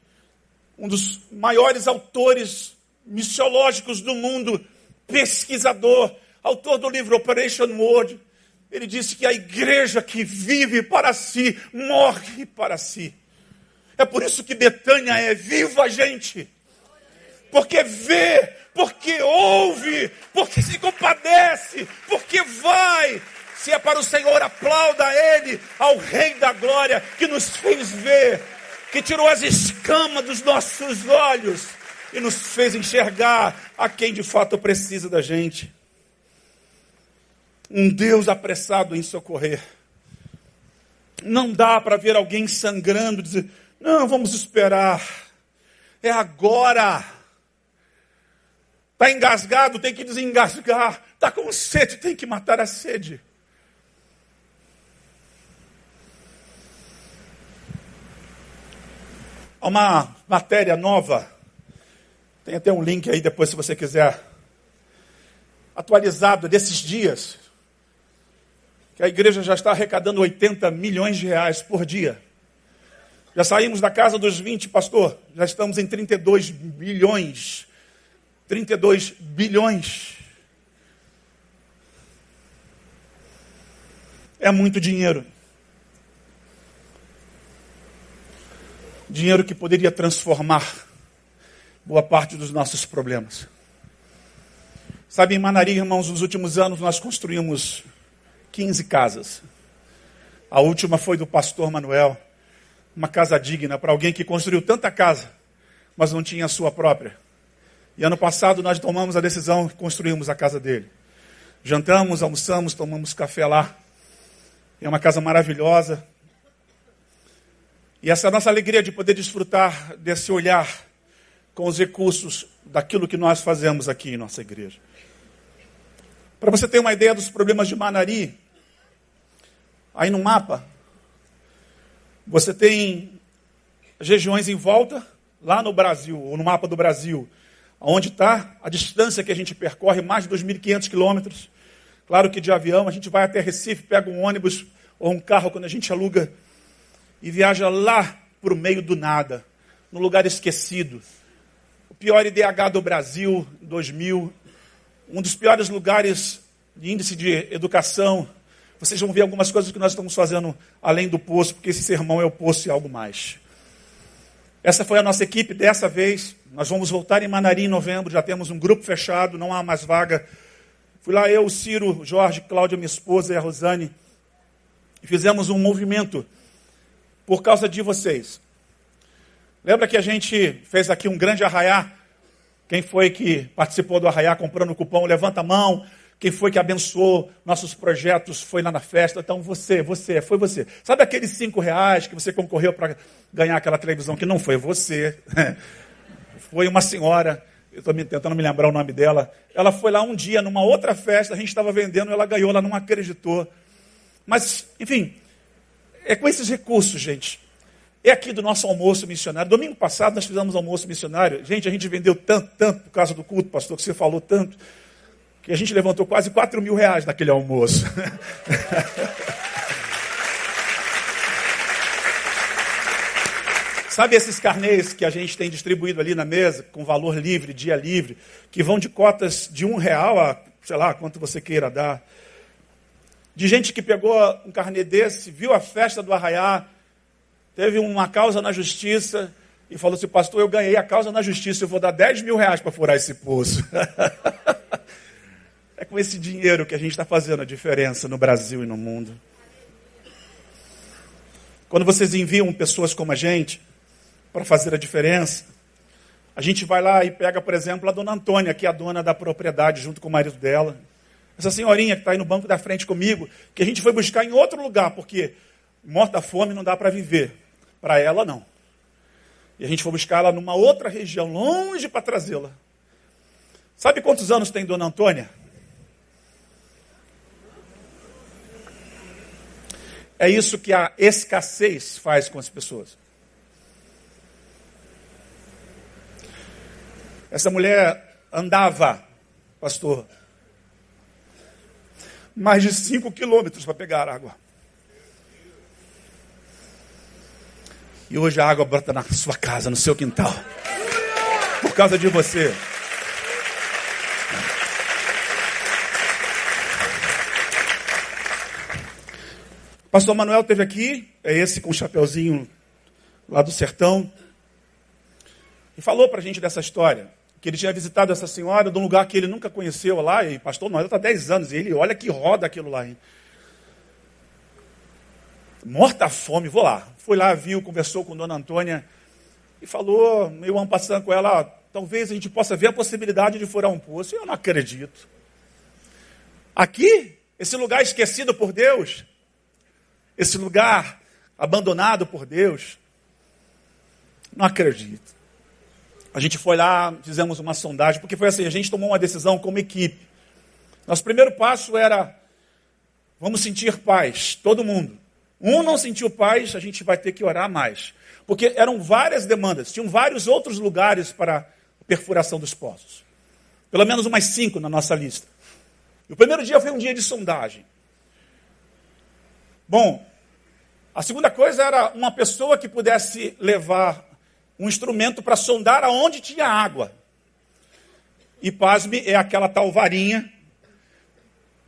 um dos maiores autores missiológicos do mundo, pesquisador, autor do livro Operation Word, ele disse que a igreja que vive para si, morre para si. É por isso que Betânia é viva, gente. porque vê, porque ouve, porque se compadece, porque vai. Se é para o Senhor, aplauda Ele, ao Rei da Glória, que nos fez ver, que tirou as escamas dos nossos olhos e nos fez enxergar a quem de fato precisa da gente. Um Deus apressado em socorrer. Não dá para ver alguém sangrando dizer, não, vamos esperar. É agora. Está engasgado, tem que desengasgar. Está com sede, tem que matar a sede. Há uma matéria nova, tem até um link aí depois se você quiser, atualizado desses dias, que a igreja já está arrecadando 80 milhões de reais por dia. Já saímos da casa dos 20, pastor, já estamos em 32 bilhões. 32 bilhões. É muito dinheiro. Dinheiro que poderia transformar boa parte dos nossos problemas. Sabe, em Manari, irmãos, nos últimos anos nós construímos 15 casas. A última foi do pastor Manuel, uma casa digna para alguém que construiu tanta casa, mas não tinha a sua própria. E ano passado nós tomamos a decisão de construirmos a casa dele. Jantamos, almoçamos, tomamos café lá. É uma casa maravilhosa, e essa é a nossa alegria de poder desfrutar desse olhar com os recursos daquilo que nós fazemos aqui em nossa igreja. Para você ter uma ideia dos problemas de Manari, aí no mapa, você tem regiões em volta, lá no Brasil, ou no mapa do Brasil, onde está a distância que a gente percorre, mais de 2.500 quilômetros. Claro que de avião a gente vai até Recife, pega um ônibus ou um carro quando a gente aluga e viaja lá para o meio do nada, num lugar esquecido. O pior IDH do Brasil, 2000, um dos piores lugares de índice de educação. Vocês vão ver algumas coisas que nós estamos fazendo além do poço, porque esse sermão é o poço e algo mais. Essa foi a nossa equipe dessa vez. Nós vamos voltar em Manari em novembro, já temos um grupo fechado, não há mais vaga. Fui lá eu, Ciro, Jorge, Cláudia, minha esposa e a Rosane. E fizemos um movimento por causa de vocês. Lembra que a gente fez aqui um grande arraiá? Quem foi que participou do arraiá comprando o cupom? Levanta a mão. Quem foi que abençoou nossos projetos? Foi lá na festa. Então você, você, foi você. Sabe aqueles cinco reais que você concorreu para ganhar aquela televisão? Que não foi você. Foi uma senhora. Eu estou tentando me lembrar o nome dela. Ela foi lá um dia numa outra festa. A gente estava vendendo. Ela ganhou. Ela não acreditou. Mas, enfim, é com esses recursos, gente. É aqui do nosso almoço missionário. Domingo passado nós fizemos almoço missionário. Gente, a gente vendeu tanto, tanto por causa do culto, pastor, que você falou tanto, que a gente levantou quase 4 mil reais naquele almoço. Sabe esses carnês que a gente tem distribuído ali na mesa, com valor livre, dia livre, que vão de cotas de um real a, sei lá, quanto você queira dar de gente que pegou um carnê desse, viu a festa do arraiá, teve uma causa na justiça e falou assim, pastor, eu ganhei a causa na justiça, eu vou dar 10 mil reais para furar esse poço. é com esse dinheiro que a gente está fazendo a diferença no Brasil e no mundo. Quando vocês enviam pessoas como a gente para fazer a diferença, a gente vai lá e pega, por exemplo, a dona Antônia, que é a dona da propriedade, junto com o marido dela. Essa senhorinha que está aí no banco da frente comigo, que a gente foi buscar em outro lugar, porque morta fome não dá para viver. Para ela, não. E a gente foi buscar ela numa outra região, longe para trazê-la. Sabe quantos anos tem Dona Antônia? É isso que a escassez faz com as pessoas. Essa mulher andava, pastor, mais de 5 quilômetros para pegar água. E hoje a água brota na sua casa, no seu quintal. Por causa de você. Pastor Manuel teve aqui, é esse com o chapeuzinho lá do sertão, e falou para a gente dessa história. que ele tinha visitado essa senhora de um lugar que ele nunca conheceu lá, e pastor Noel está há 10 anos, e ele olha que roda aquilo lá. Hein? Morta a fome, vou lá. Foi lá, viu, conversou com Dona Antônia e falou, meio passando com ela, talvez a gente possa ver a possibilidade de furar um poço. Eu não acredito. Aqui, esse lugar esquecido por Deus, esse lugar abandonado por Deus, não acredito. A gente foi lá, fizemos uma sondagem, porque foi assim, a gente tomou uma decisão como equipe. Nosso primeiro passo era, vamos sentir paz, todo mundo. Um não sentiu paz, a gente vai ter que orar mais. Porque eram várias demandas, tinham vários outros lugares para perfuração dos poços. Pelo menos umas cinco na nossa lista. E o primeiro dia foi um dia de sondagem. Bom, a segunda coisa era uma pessoa que pudesse levar um instrumento para sondar aonde tinha água. E pasme, é aquela tal varinha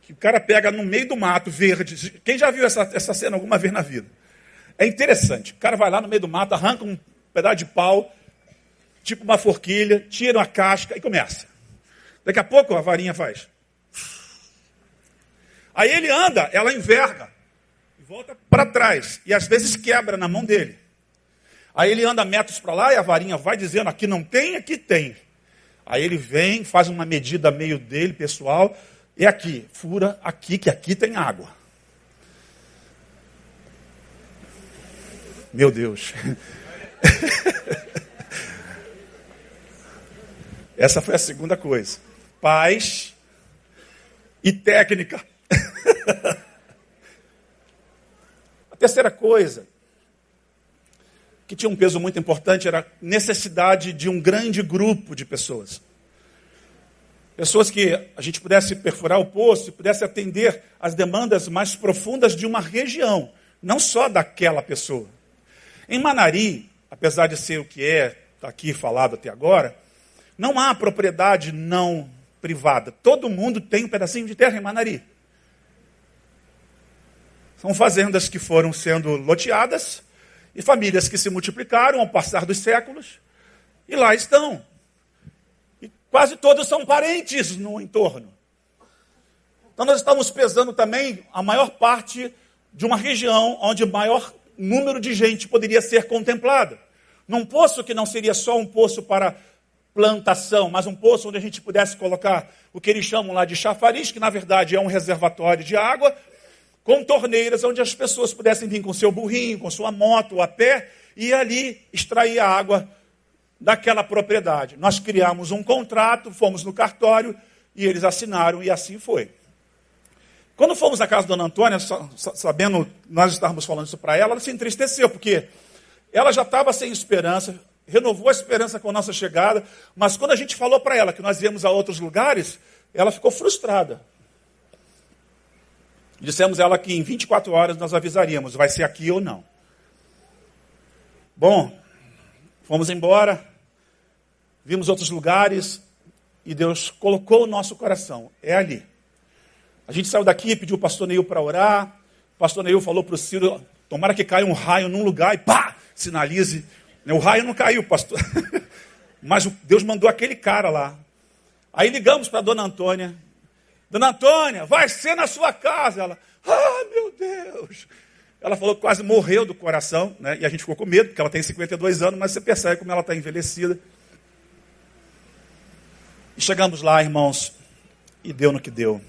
que o cara pega no meio do mato verde. Quem já viu essa, essa cena alguma vez na vida? É interessante. O cara vai lá no meio do mato, arranca um pedaço de pau, tipo uma forquilha, tira a casca e começa. Daqui a pouco a varinha faz. Aí ele anda, ela enverga volta para trás. E às vezes quebra na mão dele. Aí ele anda metros para lá e a varinha vai dizendo: aqui não tem, aqui tem. Aí ele vem, faz uma medida meio dele, pessoal, é aqui, fura aqui, que aqui tem água. Meu Deus. Essa foi a segunda coisa. Paz e técnica. terceira coisa, que tinha um peso muito importante, era a necessidade de um grande grupo de pessoas. Pessoas que a gente pudesse perfurar o poço e pudesse atender as demandas mais profundas de uma região, não só daquela pessoa. Em Manari, apesar de ser o que é, está aqui falado até agora, não há propriedade não privada. Todo mundo tem um pedacinho de terra em Manari. São fazendas que foram sendo loteadas e famílias que se multiplicaram ao passar dos séculos e lá estão. Quase todos são parentes no entorno. Então nós estamos pesando também a maior parte de uma região onde maior número de gente poderia ser contemplada. Num poço que não seria só um poço para plantação, mas um poço onde a gente pudesse colocar o que eles chamam lá de chafariz, que na verdade é um reservatório de água, com torneiras onde as pessoas pudessem vir com seu burrinho, com sua moto, a pé, e ali extrair a água daquela propriedade. Nós criamos um contrato, fomos no cartório e eles assinaram e assim foi. Quando fomos à casa da Dona Antônia, sabendo, nós estávamos falando isso para ela, ela se entristeceu, porque ela já estava sem esperança, renovou a esperança com a nossa chegada, mas quando a gente falou para ela que nós íamos a outros lugares, ela ficou frustrada. Dissemos a ela que em 24 horas nós avisaríamos, vai ser aqui ou não. Bom, fomos embora, vimos outros lugares e Deus colocou o nosso coração. É ali. A gente saiu daqui, pediu o pastor Neil para orar. O pastor Neil falou para o Ciro: tomara que caia um raio num lugar e pá, sinalize. O raio não caiu, pastor. Mas Deus mandou aquele cara lá. Aí ligamos para a dona Antônia. Dona Antônia, vai ser na sua casa. Ela, ah, meu Deus. Ela falou que quase morreu do coração, né? E a gente ficou com medo, porque ela tem 52 anos, mas você percebe como ela está envelhecida. E chegamos lá, irmãos, e deu no que deu.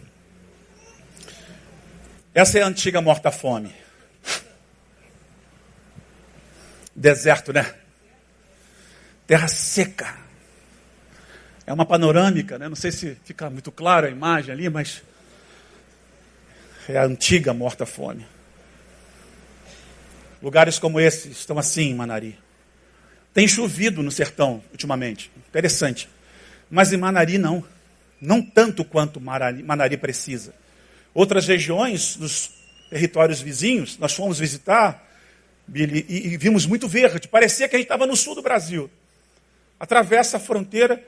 Essa é a antiga morta-fome. Deserto, né? Terra seca. É uma panorâmica, né? Não sei se fica muito clara a imagem ali, mas é a antiga morta-fome. Lugares como esse estão assim em Manari. Tem chovido no sertão ultimamente. Interessante. Mas em Manari não. Não tanto quanto Manari precisa. Outras regiões dos territórios vizinhos, nós fomos visitar e, e vimos muito verde. Parecia que a gente estava no sul do Brasil. Atravessa a fronteira,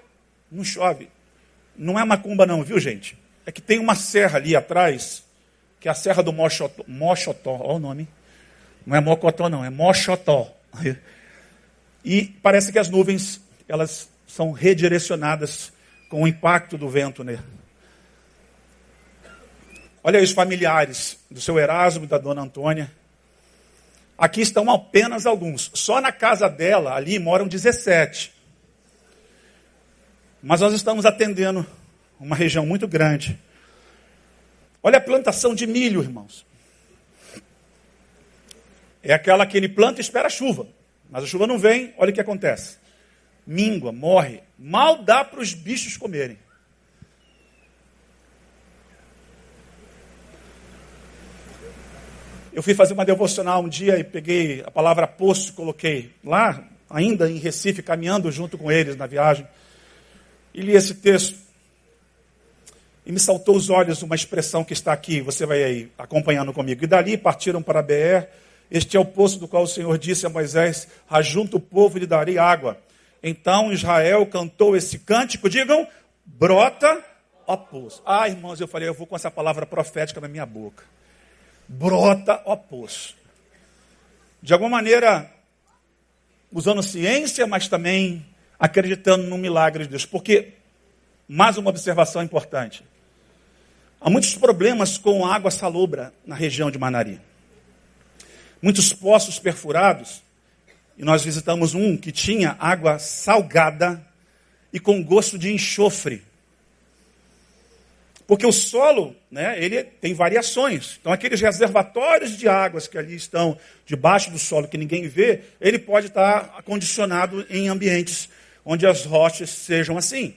não chove. Não é macumba não, viu gente? É que tem uma serra ali atrás, que é a Serra do Mochotó. Mochotó, olha o nome. Não é Mocotó não, é Mochotó. E parece que as nuvens, elas são redirecionadas com o impacto do vento nele. Olha os familiares do seu Erasmo e da dona Antônia. Aqui estão apenas alguns. Só na casa dela, ali, moram 17. Mas nós estamos atendendo uma região muito grande. Olha a plantação de milho, irmãos. É aquela que ele planta e espera a chuva. Mas a chuva não vem, olha o que acontece. Mingua, morre. Mal dá para os bichos comerem. Eu fui fazer uma devocional um dia e peguei a palavra poço e coloquei lá, ainda em Recife, caminhando junto com eles na viagem. E li esse texto. E me saltou os olhos uma expressão que está aqui, você vai aí acompanhando comigo. E dali partiram para BR. Este é o poço do qual o Senhor disse a Moisés: Ajunta o povo e lhe darei água. Então Israel cantou esse cântico, digam, brota, ó poço. Ah, irmãos, eu falei, eu vou com essa palavra profética na minha boca brota o poço. De alguma maneira, usando ciência, mas também acreditando no milagre de Deus. Porque, mais uma observação importante: há muitos problemas com água salobra na região de Manari. Muitos poços perfurados, e nós visitamos um que tinha água salgada e com gosto de enxofre. Porque o solo, né, ele tem variações. Então, aqueles reservatórios de águas que ali estão debaixo do solo, que ninguém vê, ele pode estar acondicionado em ambientes onde as rochas sejam assim.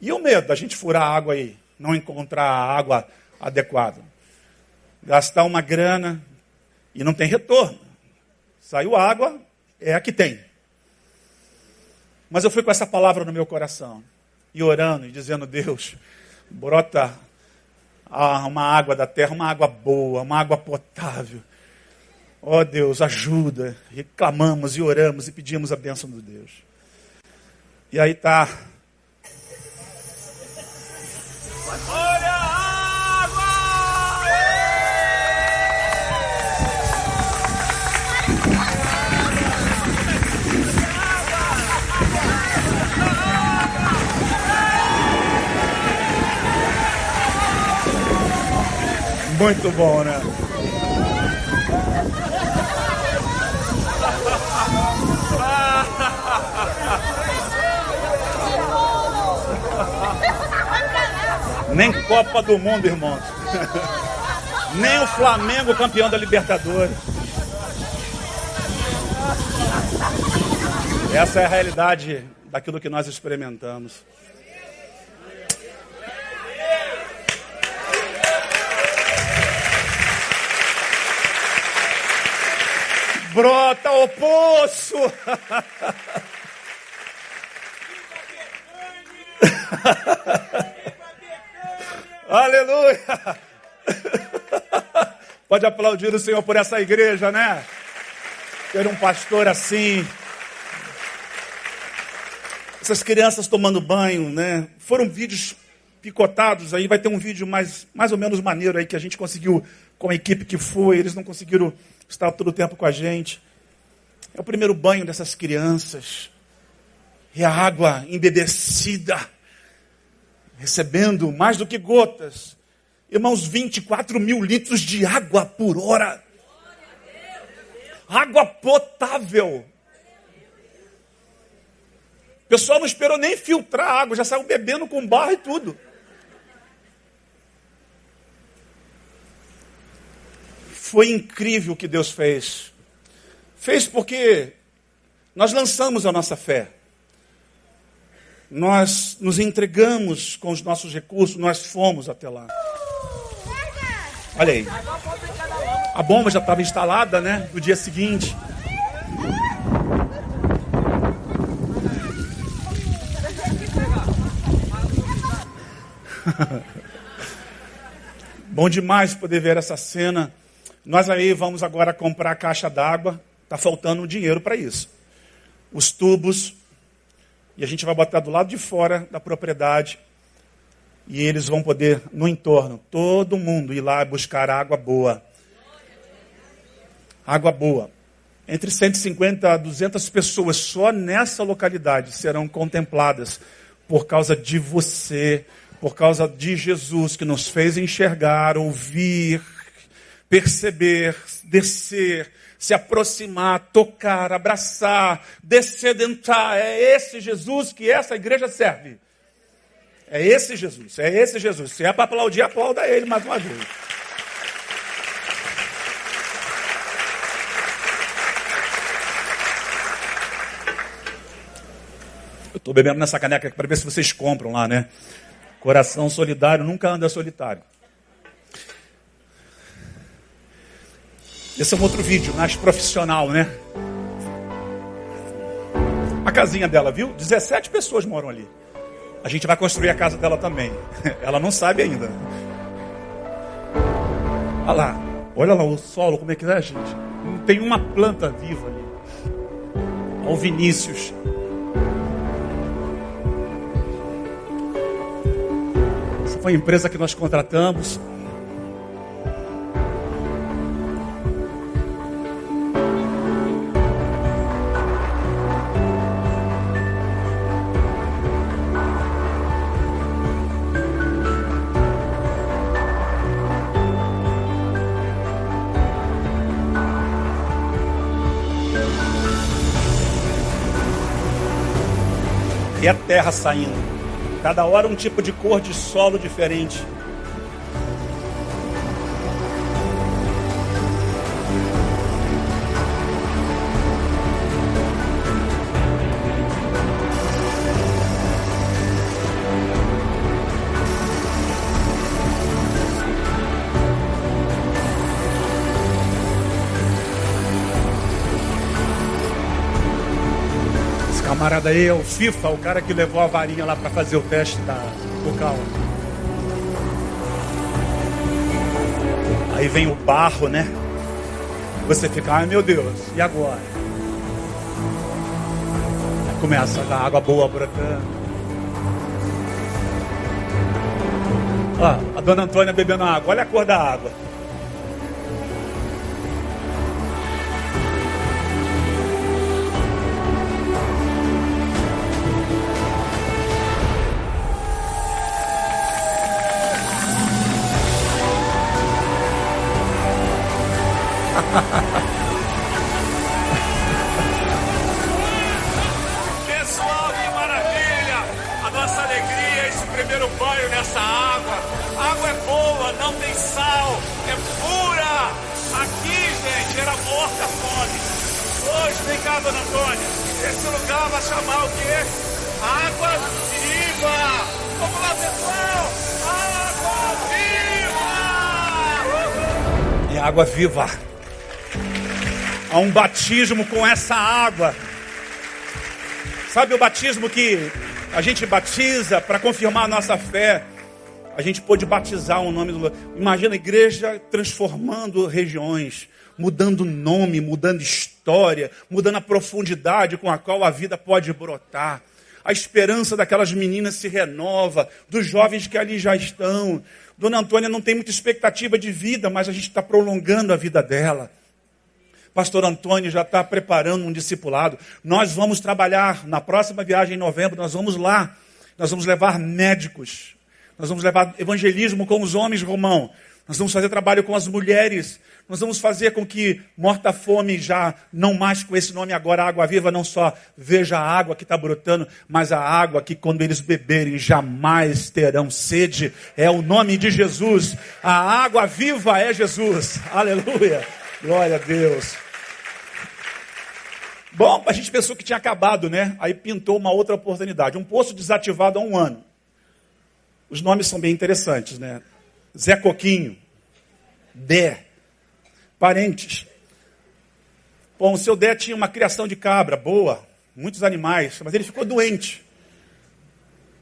E o medo da gente furar água aí, não encontrar água adequada? Gastar uma grana e não tem retorno. Saiu água, é a que tem. Mas eu fui com essa palavra no meu coração, e orando e dizendo: Deus, brota uma água da terra, uma água boa, uma água potável. Ó oh, Deus, ajuda. Reclamamos e oramos e pedimos a bênção de Deus. E aí está Muito bom, né? Nem Copa do Mundo, irmãos. Nem o Flamengo campeão da Libertadores. Essa é a realidade daquilo que nós experimentamos. brota o poço. Aleluia. Pode aplaudir o Senhor por essa igreja, né? Ter um pastor assim. Essas crianças tomando banho, né? Foram vídeos picotados aí, vai ter um vídeo mais, mais ou menos maneiro aí que a gente conseguiu com a equipe que foi, eles não conseguiram estar todo o tempo com a gente. É o primeiro banho dessas crianças. E a água embebecida, recebendo mais do que gotas. Irmãos, 24 mil litros de água por hora. Água potável. O pessoal não esperou nem filtrar a água, já saiu bebendo com barro e tudo. Foi incrível o que Deus fez. Fez porque nós lançamos a nossa fé. Nós nos entregamos com os nossos recursos, nós fomos até lá. Olha aí. A bomba já estava instalada, né? No dia seguinte. Bom demais poder ver essa cena nós aí vamos agora comprar a caixa d'água, está faltando dinheiro para isso. Os tubos, e a gente vai botar do lado de fora da propriedade, e eles vão poder, no entorno, todo mundo ir lá buscar água boa. Água boa. Entre 150 a 200 pessoas só nessa localidade serão contempladas por causa de você, por causa de Jesus que nos fez enxergar, ouvir, perceber, descer, se aproximar, tocar, abraçar, descedentar. É esse Jesus que essa igreja serve. É esse Jesus, é esse Jesus. Se é para aplaudir, aplauda ele mais uma vez. Eu estou bebendo nessa caneca para ver se vocês compram lá, né? Coração solidário nunca anda solitário. Esse é um outro vídeo, mais profissional, né? A casinha dela, viu? 17 pessoas moram ali. A gente vai construir a casa dela também. Ela não sabe ainda. Olha lá. Olha lá o solo, como é que é, gente? Não tem uma planta viva ali. Olha o Vinícius. Essa foi a empresa que nós contratamos. A terra saindo. Cada hora um tipo de cor de solo diferente. Camarada aí é o FIFA, o cara que levou a varinha lá para fazer o teste da vocal. Aí vem o barro, né? Você fica, ai meu Deus, e agora? Aí começa a água boa brotando. Ó, a dona Antônia bebendo água, olha a cor da água. Água viva! A um batismo com essa água. Sabe o batismo que a gente batiza para confirmar a nossa fé? A gente pôde batizar o nome do. Imagina a igreja transformando regiões, mudando nome, mudando história, mudando a profundidade com a qual a vida pode brotar. A esperança daquelas meninas se renova, dos jovens que ali já estão. Dona Antônia não tem muita expectativa de vida, mas a gente está prolongando a vida dela. Pastor Antônio já está preparando um discipulado. Nós vamos trabalhar na próxima viagem em novembro, nós vamos lá. Nós vamos levar médicos. Nós vamos levar evangelismo com os homens, Romão. Nós vamos fazer trabalho com as mulheres. Nós vamos fazer com que morta fome já não mais com esse nome agora água viva não só veja a água que está brotando, mas a água que quando eles beberem jamais terão sede. É o nome de Jesus. A água viva é Jesus. Aleluia. Glória a Deus. Bom, a gente pensou que tinha acabado, né? Aí pintou uma outra oportunidade. Um poço desativado há um ano. Os nomes são bem interessantes, né? Zé Coquinho, Dé, parentes. Bom, o seu Dé tinha uma criação de cabra boa, muitos animais, mas ele ficou doente.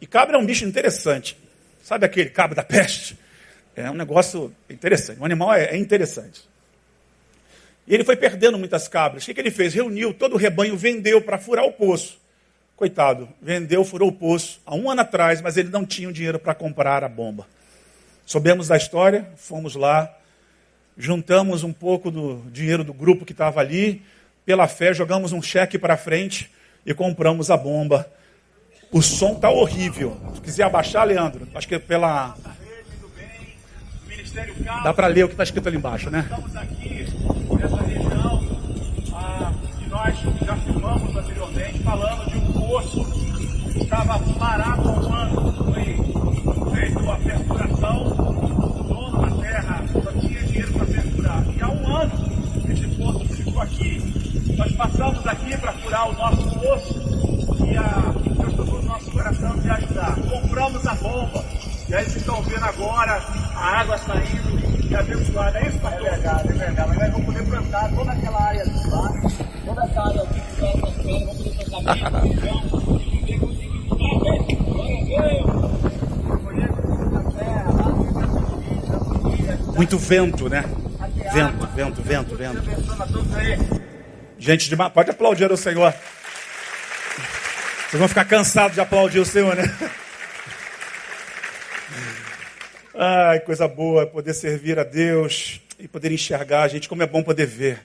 E cabra é um bicho interessante. Sabe aquele cabra da peste? É um negócio interessante. O animal é, é interessante. E ele foi perdendo muitas cabras. O que, que ele fez? Reuniu todo o rebanho, vendeu para furar o poço. Coitado, vendeu, furou o poço há um ano atrás, mas ele não tinha o dinheiro para comprar a bomba. Soubemos da história, fomos lá, juntamos um pouco do dinheiro do grupo que estava ali, pela fé, jogamos um cheque para frente e compramos a bomba. O som tá horrível. Se quiser abaixar, Leandro, acho que é pela. Dá para ler o que está escrito ali embaixo, né? Estamos aqui nessa região ah, que nós já filmamos anteriormente, falando de um poço que estava parado há um ano. Foi feito a perfuração, o dono da terra só tinha dinheiro para perfurar. E há um ano esse poço ficou aqui. Nós passamos aqui para furar o nosso poço e a, Deus tocou no nosso coração de ajudar. Compramos a bomba. E aí vocês estão vendo agora a água saindo e abençoada. É isso, pastor? É verdade, é verdade. Nós vamos poder plantar toda aquela área de lá, toda essa área aqui que está plantando, vamos poder plantar bem então, e viver com dignidade. Glória a Deus! Muito vento, né? Vento, vento, vento, vento. Gente demais, pode aplaudir o Senhor. Vocês vão ficar cansados de aplaudir o Senhor, né? Ai, coisa boa poder servir a Deus e poder enxergar. a Gente, como é bom poder ver.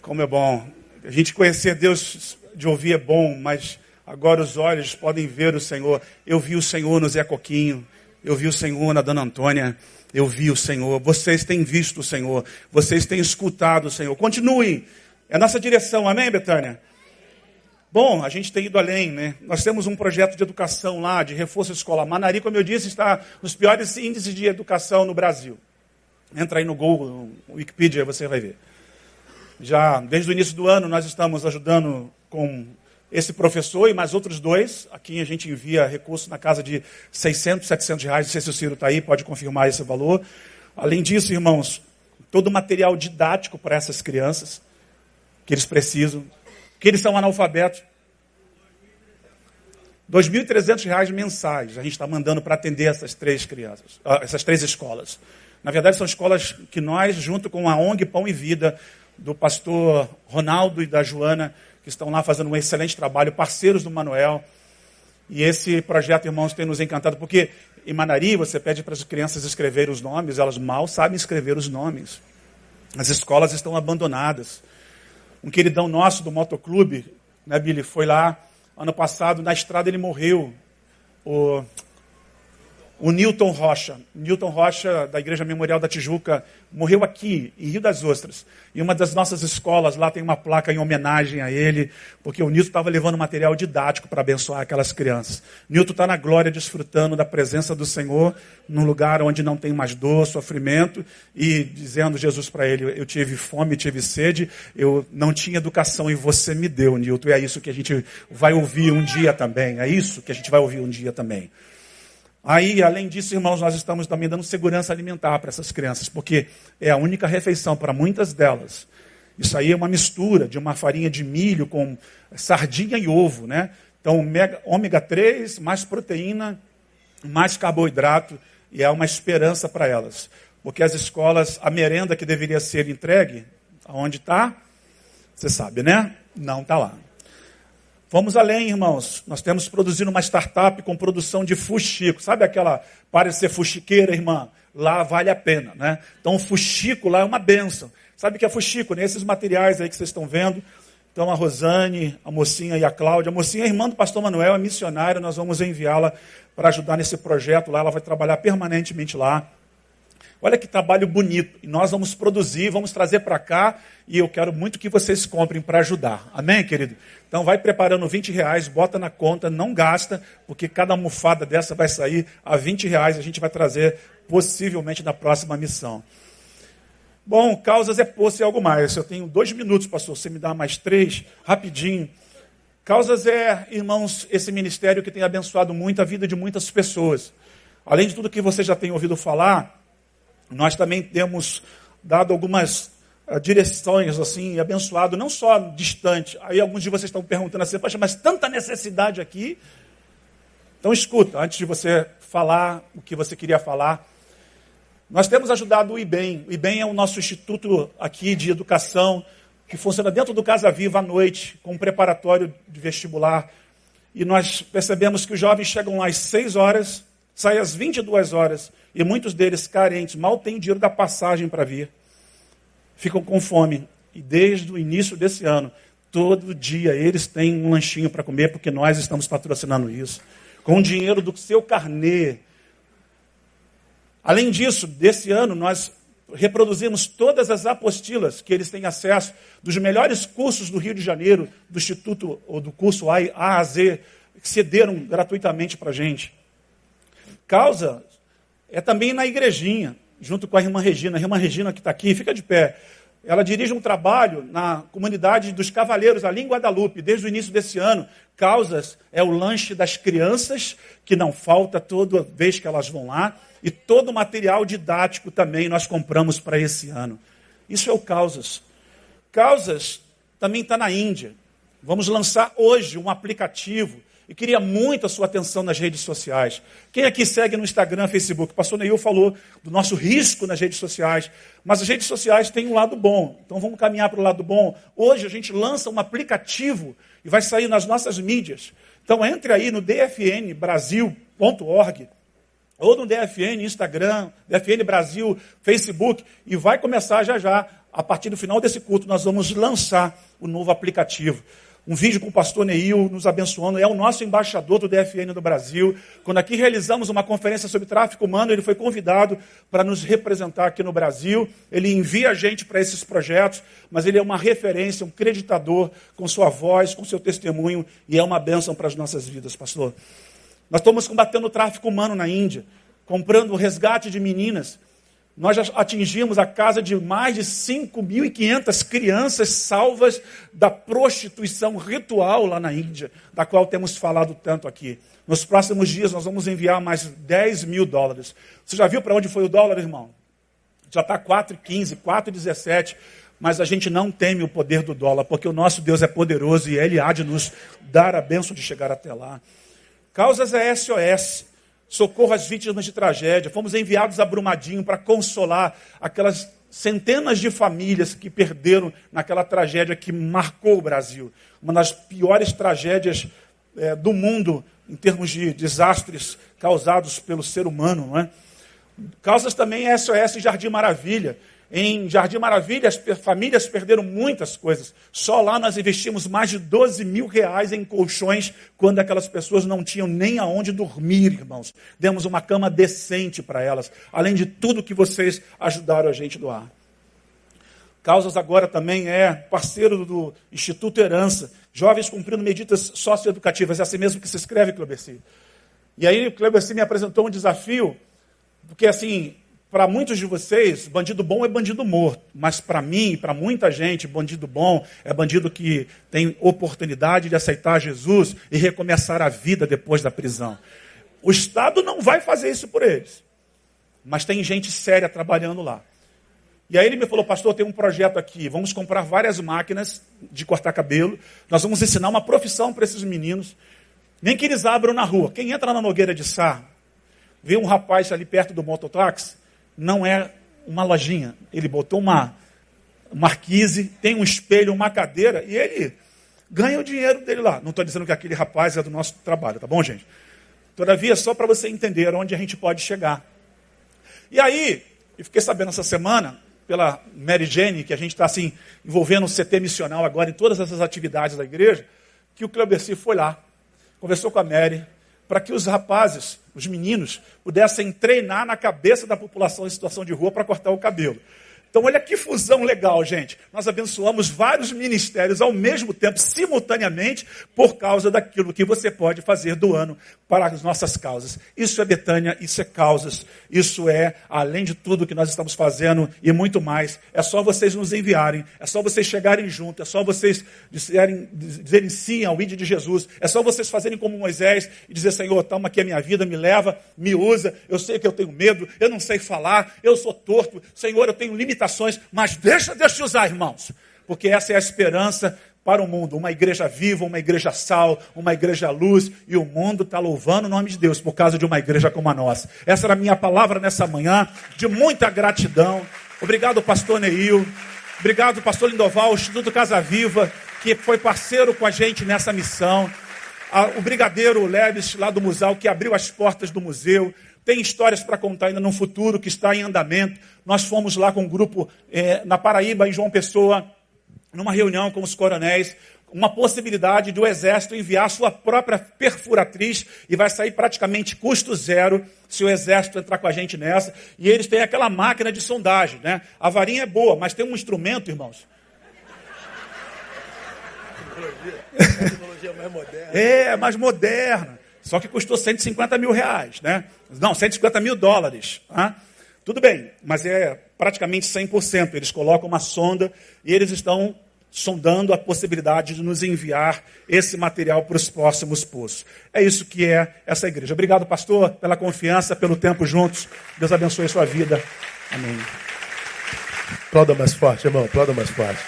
Como é bom. A gente conhecer Deus de ouvir é bom, mas agora os olhos podem ver o Senhor. Eu vi o Senhor no Zé Coquinho. Eu vi o Senhor na Dona Antônia. Eu vi o Senhor. Vocês têm visto o Senhor. Vocês têm escutado o Senhor. Continuem. É a nossa direção. Amém, Betânia? Bom, a gente tem ido além, né? Nós temos um projeto de educação lá, de reforço escolar. Manari, como eu disse, está nos piores índices de educação no Brasil. Entra aí no Google, no Wikipedia, você vai ver. Já desde o início do ano nós estamos ajudando com esse professor e mais outros dois. Aqui a gente envia recursos na casa de 600, 700 reais. Não sei se o Ciro está aí, pode confirmar esse valor. Além disso, irmãos, todo o material didático para essas crianças que eles precisam, que eles são analfabetos. R$ 2.300 mensais a gente está mandando para atender essas três crianças, ah, essas três escolas. Na verdade, são escolas que nós, junto com a ONG Pão e Vida, do pastor Ronaldo e da Joana, que estão lá fazendo um excelente trabalho, parceiros do Manuel. E esse projeto, irmãos, tem nos encantado, porque em Manari você pede para as crianças escreverem os nomes, elas mal sabem escrever os nomes. As escolas estão abandonadas. Um queridão nosso do motoclube, né, Billy, foi lá ano passado, na estrada ele morreu. O, o Newton Rocha. Newton Rocha, da Igreja Memorial da Tijuca, morreu aqui, em Rio das Ostras. E uma das nossas escolas lá tem uma placa em homenagem a ele, porque o Newton estava levando material didático para abençoar aquelas crianças. Newton está na glória, desfrutando da presença do Senhor, num lugar onde não tem mais dor, sofrimento, e dizendo Jesus para ele: Eu tive fome, tive sede, eu não tinha educação e você me deu, Newton. E é isso que a gente vai ouvir um dia também. É isso que a gente vai ouvir um dia também. Aí, além disso, irmãos, nós estamos também dando segurança alimentar para essas crianças, porque é a única refeição para muitas delas. Isso aí é uma mistura de uma farinha de milho com sardinha e ovo, né? Então, ômega 3, mais proteína, mais carboidrato, e é uma esperança para elas. Porque as escolas, a merenda que deveria ser entregue, aonde está? Você sabe, né? Não está lá. Vamos além, irmãos. Nós temos produzido uma startup com produção de fuxico. Sabe aquela, para ser fuxiqueira, irmã? Lá vale a pena, né? Então, o fuxico lá é uma benção. Sabe o que é fuxico? Nesses materiais aí que vocês estão vendo. Então, a Rosane, a mocinha e a Cláudia. A mocinha é irmã do pastor Manuel, é missionária. Nós vamos enviá-la para ajudar nesse projeto lá. Ela vai trabalhar permanentemente lá. Olha que trabalho bonito. E nós vamos produzir, vamos trazer para cá. E eu quero muito que vocês comprem para ajudar. Amém, querido? Então vai preparando 20 reais, bota na conta, não gasta, porque cada almofada dessa vai sair a 20 reais. A gente vai trazer possivelmente na próxima missão. Bom, causas é poço e algo mais. Eu tenho dois minutos, pastor. Você me dá mais três, rapidinho. Causas é, irmãos, esse ministério que tem abençoado muito a vida de muitas pessoas. Além de tudo que você já tem ouvido falar, nós também temos dado algumas direções assim, abençoado, não só distante. Aí alguns de vocês estão perguntando assim, Poxa, mas tanta necessidade aqui. Então escuta, antes de você falar o que você queria falar. Nós temos ajudado o IBEM. O IBEM é o nosso instituto aqui de educação, que funciona dentro do Casa Viva à noite, com um preparatório de vestibular. E nós percebemos que os jovens chegam lá às 6 horas, saem às 22 horas e muitos deles carentes, mal têm dinheiro da passagem para vir. Ficam com fome. E desde o início desse ano, todo dia eles têm um lanchinho para comer, porque nós estamos patrocinando isso. Com o dinheiro do seu carnê. Além disso, desse ano, nós reproduzimos todas as apostilas que eles têm acesso dos melhores cursos do Rio de Janeiro, do Instituto ou do curso A, a, Z, que cederam gratuitamente para a gente. Causa é também na igrejinha, junto com a irmã Regina. A irmã Regina que está aqui, fica de pé. Ela dirige um trabalho na comunidade dos Cavaleiros, ali em Guadalupe, desde o início desse ano. Causas é o lanche das crianças, que não falta toda vez que elas vão lá. E todo o material didático também nós compramos para esse ano. Isso é o Causas. Causas também está na Índia. Vamos lançar hoje um aplicativo e queria muito a sua atenção nas redes sociais. Quem aqui segue no Instagram, Facebook? O pastor Neil falou do nosso risco nas redes sociais. Mas as redes sociais têm um lado bom. Então vamos caminhar para o lado bom. Hoje a gente lança um aplicativo e vai sair nas nossas mídias. Então entre aí no dfnbrasil.org ou no DFN Instagram, DFN Brasil, Facebook e vai começar já já. A partir do final desse culto nós vamos lançar o novo aplicativo um vídeo com o pastor Neil nos abençoando. É o nosso embaixador do DFN do Brasil. Quando aqui realizamos uma conferência sobre tráfico humano, ele foi convidado para nos representar aqui no Brasil. Ele envia a gente para esses projetos, mas ele é uma referência, um creditador com sua voz, com seu testemunho, e é uma bênção para as nossas vidas, pastor. Nós estamos combatendo o tráfico humano na Índia, comprando o resgate de meninas nós já atingimos a casa de mais de 5.500 crianças salvas da prostituição ritual lá na Índia, da qual temos falado tanto aqui. Nos próximos dias nós vamos enviar mais 10 mil dólares. Você já viu para onde foi o dólar, irmão? Já está 4,15, 4,17. Mas a gente não teme o poder do dólar, porque o nosso Deus é poderoso e Ele há de nos dar a bênção de chegar até lá. Causas é SOS socorro às vítimas de tragédia. Fomos enviados a Brumadinho para consolar aquelas centenas de famílias que perderam naquela tragédia que marcou o Brasil. Uma das piores tragédias é, do mundo em termos de desastres causados pelo ser humano. Não é? Causas também SOS Jardim Maravilha. Em Jardim Maravilha, as famílias perderam muitas coisas. Só lá nós investimos mais de 12 mil reais em colchões, quando aquelas pessoas não tinham nem aonde dormir, irmãos. Demos uma cama decente para elas, além de tudo que vocês ajudaram a gente doar. Causas agora também é parceiro do Instituto Herança, jovens cumprindo medidas socioeducativas, é assim mesmo que se escreve, Cleberci. E aí o Cleberci me apresentou um desafio, porque assim, para muitos de vocês, bandido bom é bandido morto, mas para mim, para muita gente, bandido bom é bandido que tem oportunidade de aceitar Jesus e recomeçar a vida depois da prisão. O Estado não vai fazer isso por eles, mas tem gente séria trabalhando lá. E aí ele me falou, pastor, tem um projeto aqui, vamos comprar várias máquinas de cortar cabelo, nós vamos ensinar uma profissão para esses meninos, nem que eles abram na rua. Quem entra na Nogueira de Sá, vê um rapaz ali perto do mototáxi, não é uma lojinha. Ele botou uma marquise, tem um espelho, uma cadeira e ele ganha o dinheiro dele lá. Não estou dizendo que aquele rapaz é do nosso trabalho, tá bom, gente? Todavia, só para você entender onde a gente pode chegar. E aí, eu fiquei sabendo essa semana, pela Mary Jane, que a gente está assim, envolvendo o CT missional agora em todas essas atividades da igreja, que o Cleberci foi lá, conversou com a Mary, para que os rapazes, os meninos, pudessem treinar na cabeça da população em situação de rua para cortar o cabelo. Então, olha que fusão legal, gente. Nós abençoamos vários ministérios ao mesmo tempo, simultaneamente, por causa daquilo que você pode fazer do ano para as nossas causas. Isso é Betânia, isso é causas, isso é, além de tudo que nós estamos fazendo e muito mais, é só vocês nos enviarem, é só vocês chegarem junto, é só vocês dizerem, dizerem sim ao vídeo de Jesus, é só vocês fazerem como Moisés e dizer, Senhor, toma aqui a minha vida, me leva, me usa, eu sei que eu tenho medo, eu não sei falar, eu sou torto, Senhor, eu tenho limitações limitações, mas deixa Deus te usar, irmãos. Porque essa é a esperança para o mundo. Uma igreja viva, uma igreja sal, uma igreja luz. E o mundo está louvando o nome de Deus por causa de uma igreja como a nossa. Essa era a minha palavra nessa manhã, de muita gratidão. Obrigado, pastor Neil. Obrigado, pastor Lindoval, Instituto Casa Viva, que foi parceiro com a gente nessa missão. O brigadeiro Leves, lá do museu, que abriu as portas do museu. Tem histórias para contar ainda no futuro que está em andamento. Nós fomos lá com um grupo é, na Paraíba, em João Pessoa, numa reunião com os coronéis, uma possibilidade do exército enviar sua própria perfuratriz e vai sair praticamente custo zero se o exército entrar com a gente nessa. E eles têm aquela máquina de sondagem, né? A varinha é boa, mas tem um instrumento, irmãos. Tecnologia mais moderna. É, mais moderna. Só que custou 150 mil reais, né? Não, 150 mil dólares. Tá? Tudo bem, mas é praticamente 100%. Eles colocam uma sonda e eles estão sondando a possibilidade de nos enviar esse material para os próximos poços. É isso que é essa igreja. Obrigado, pastor, pela confiança, pelo tempo juntos. Deus abençoe a sua vida. Amém. Aplauda mais forte, irmão. Aplauda mais forte.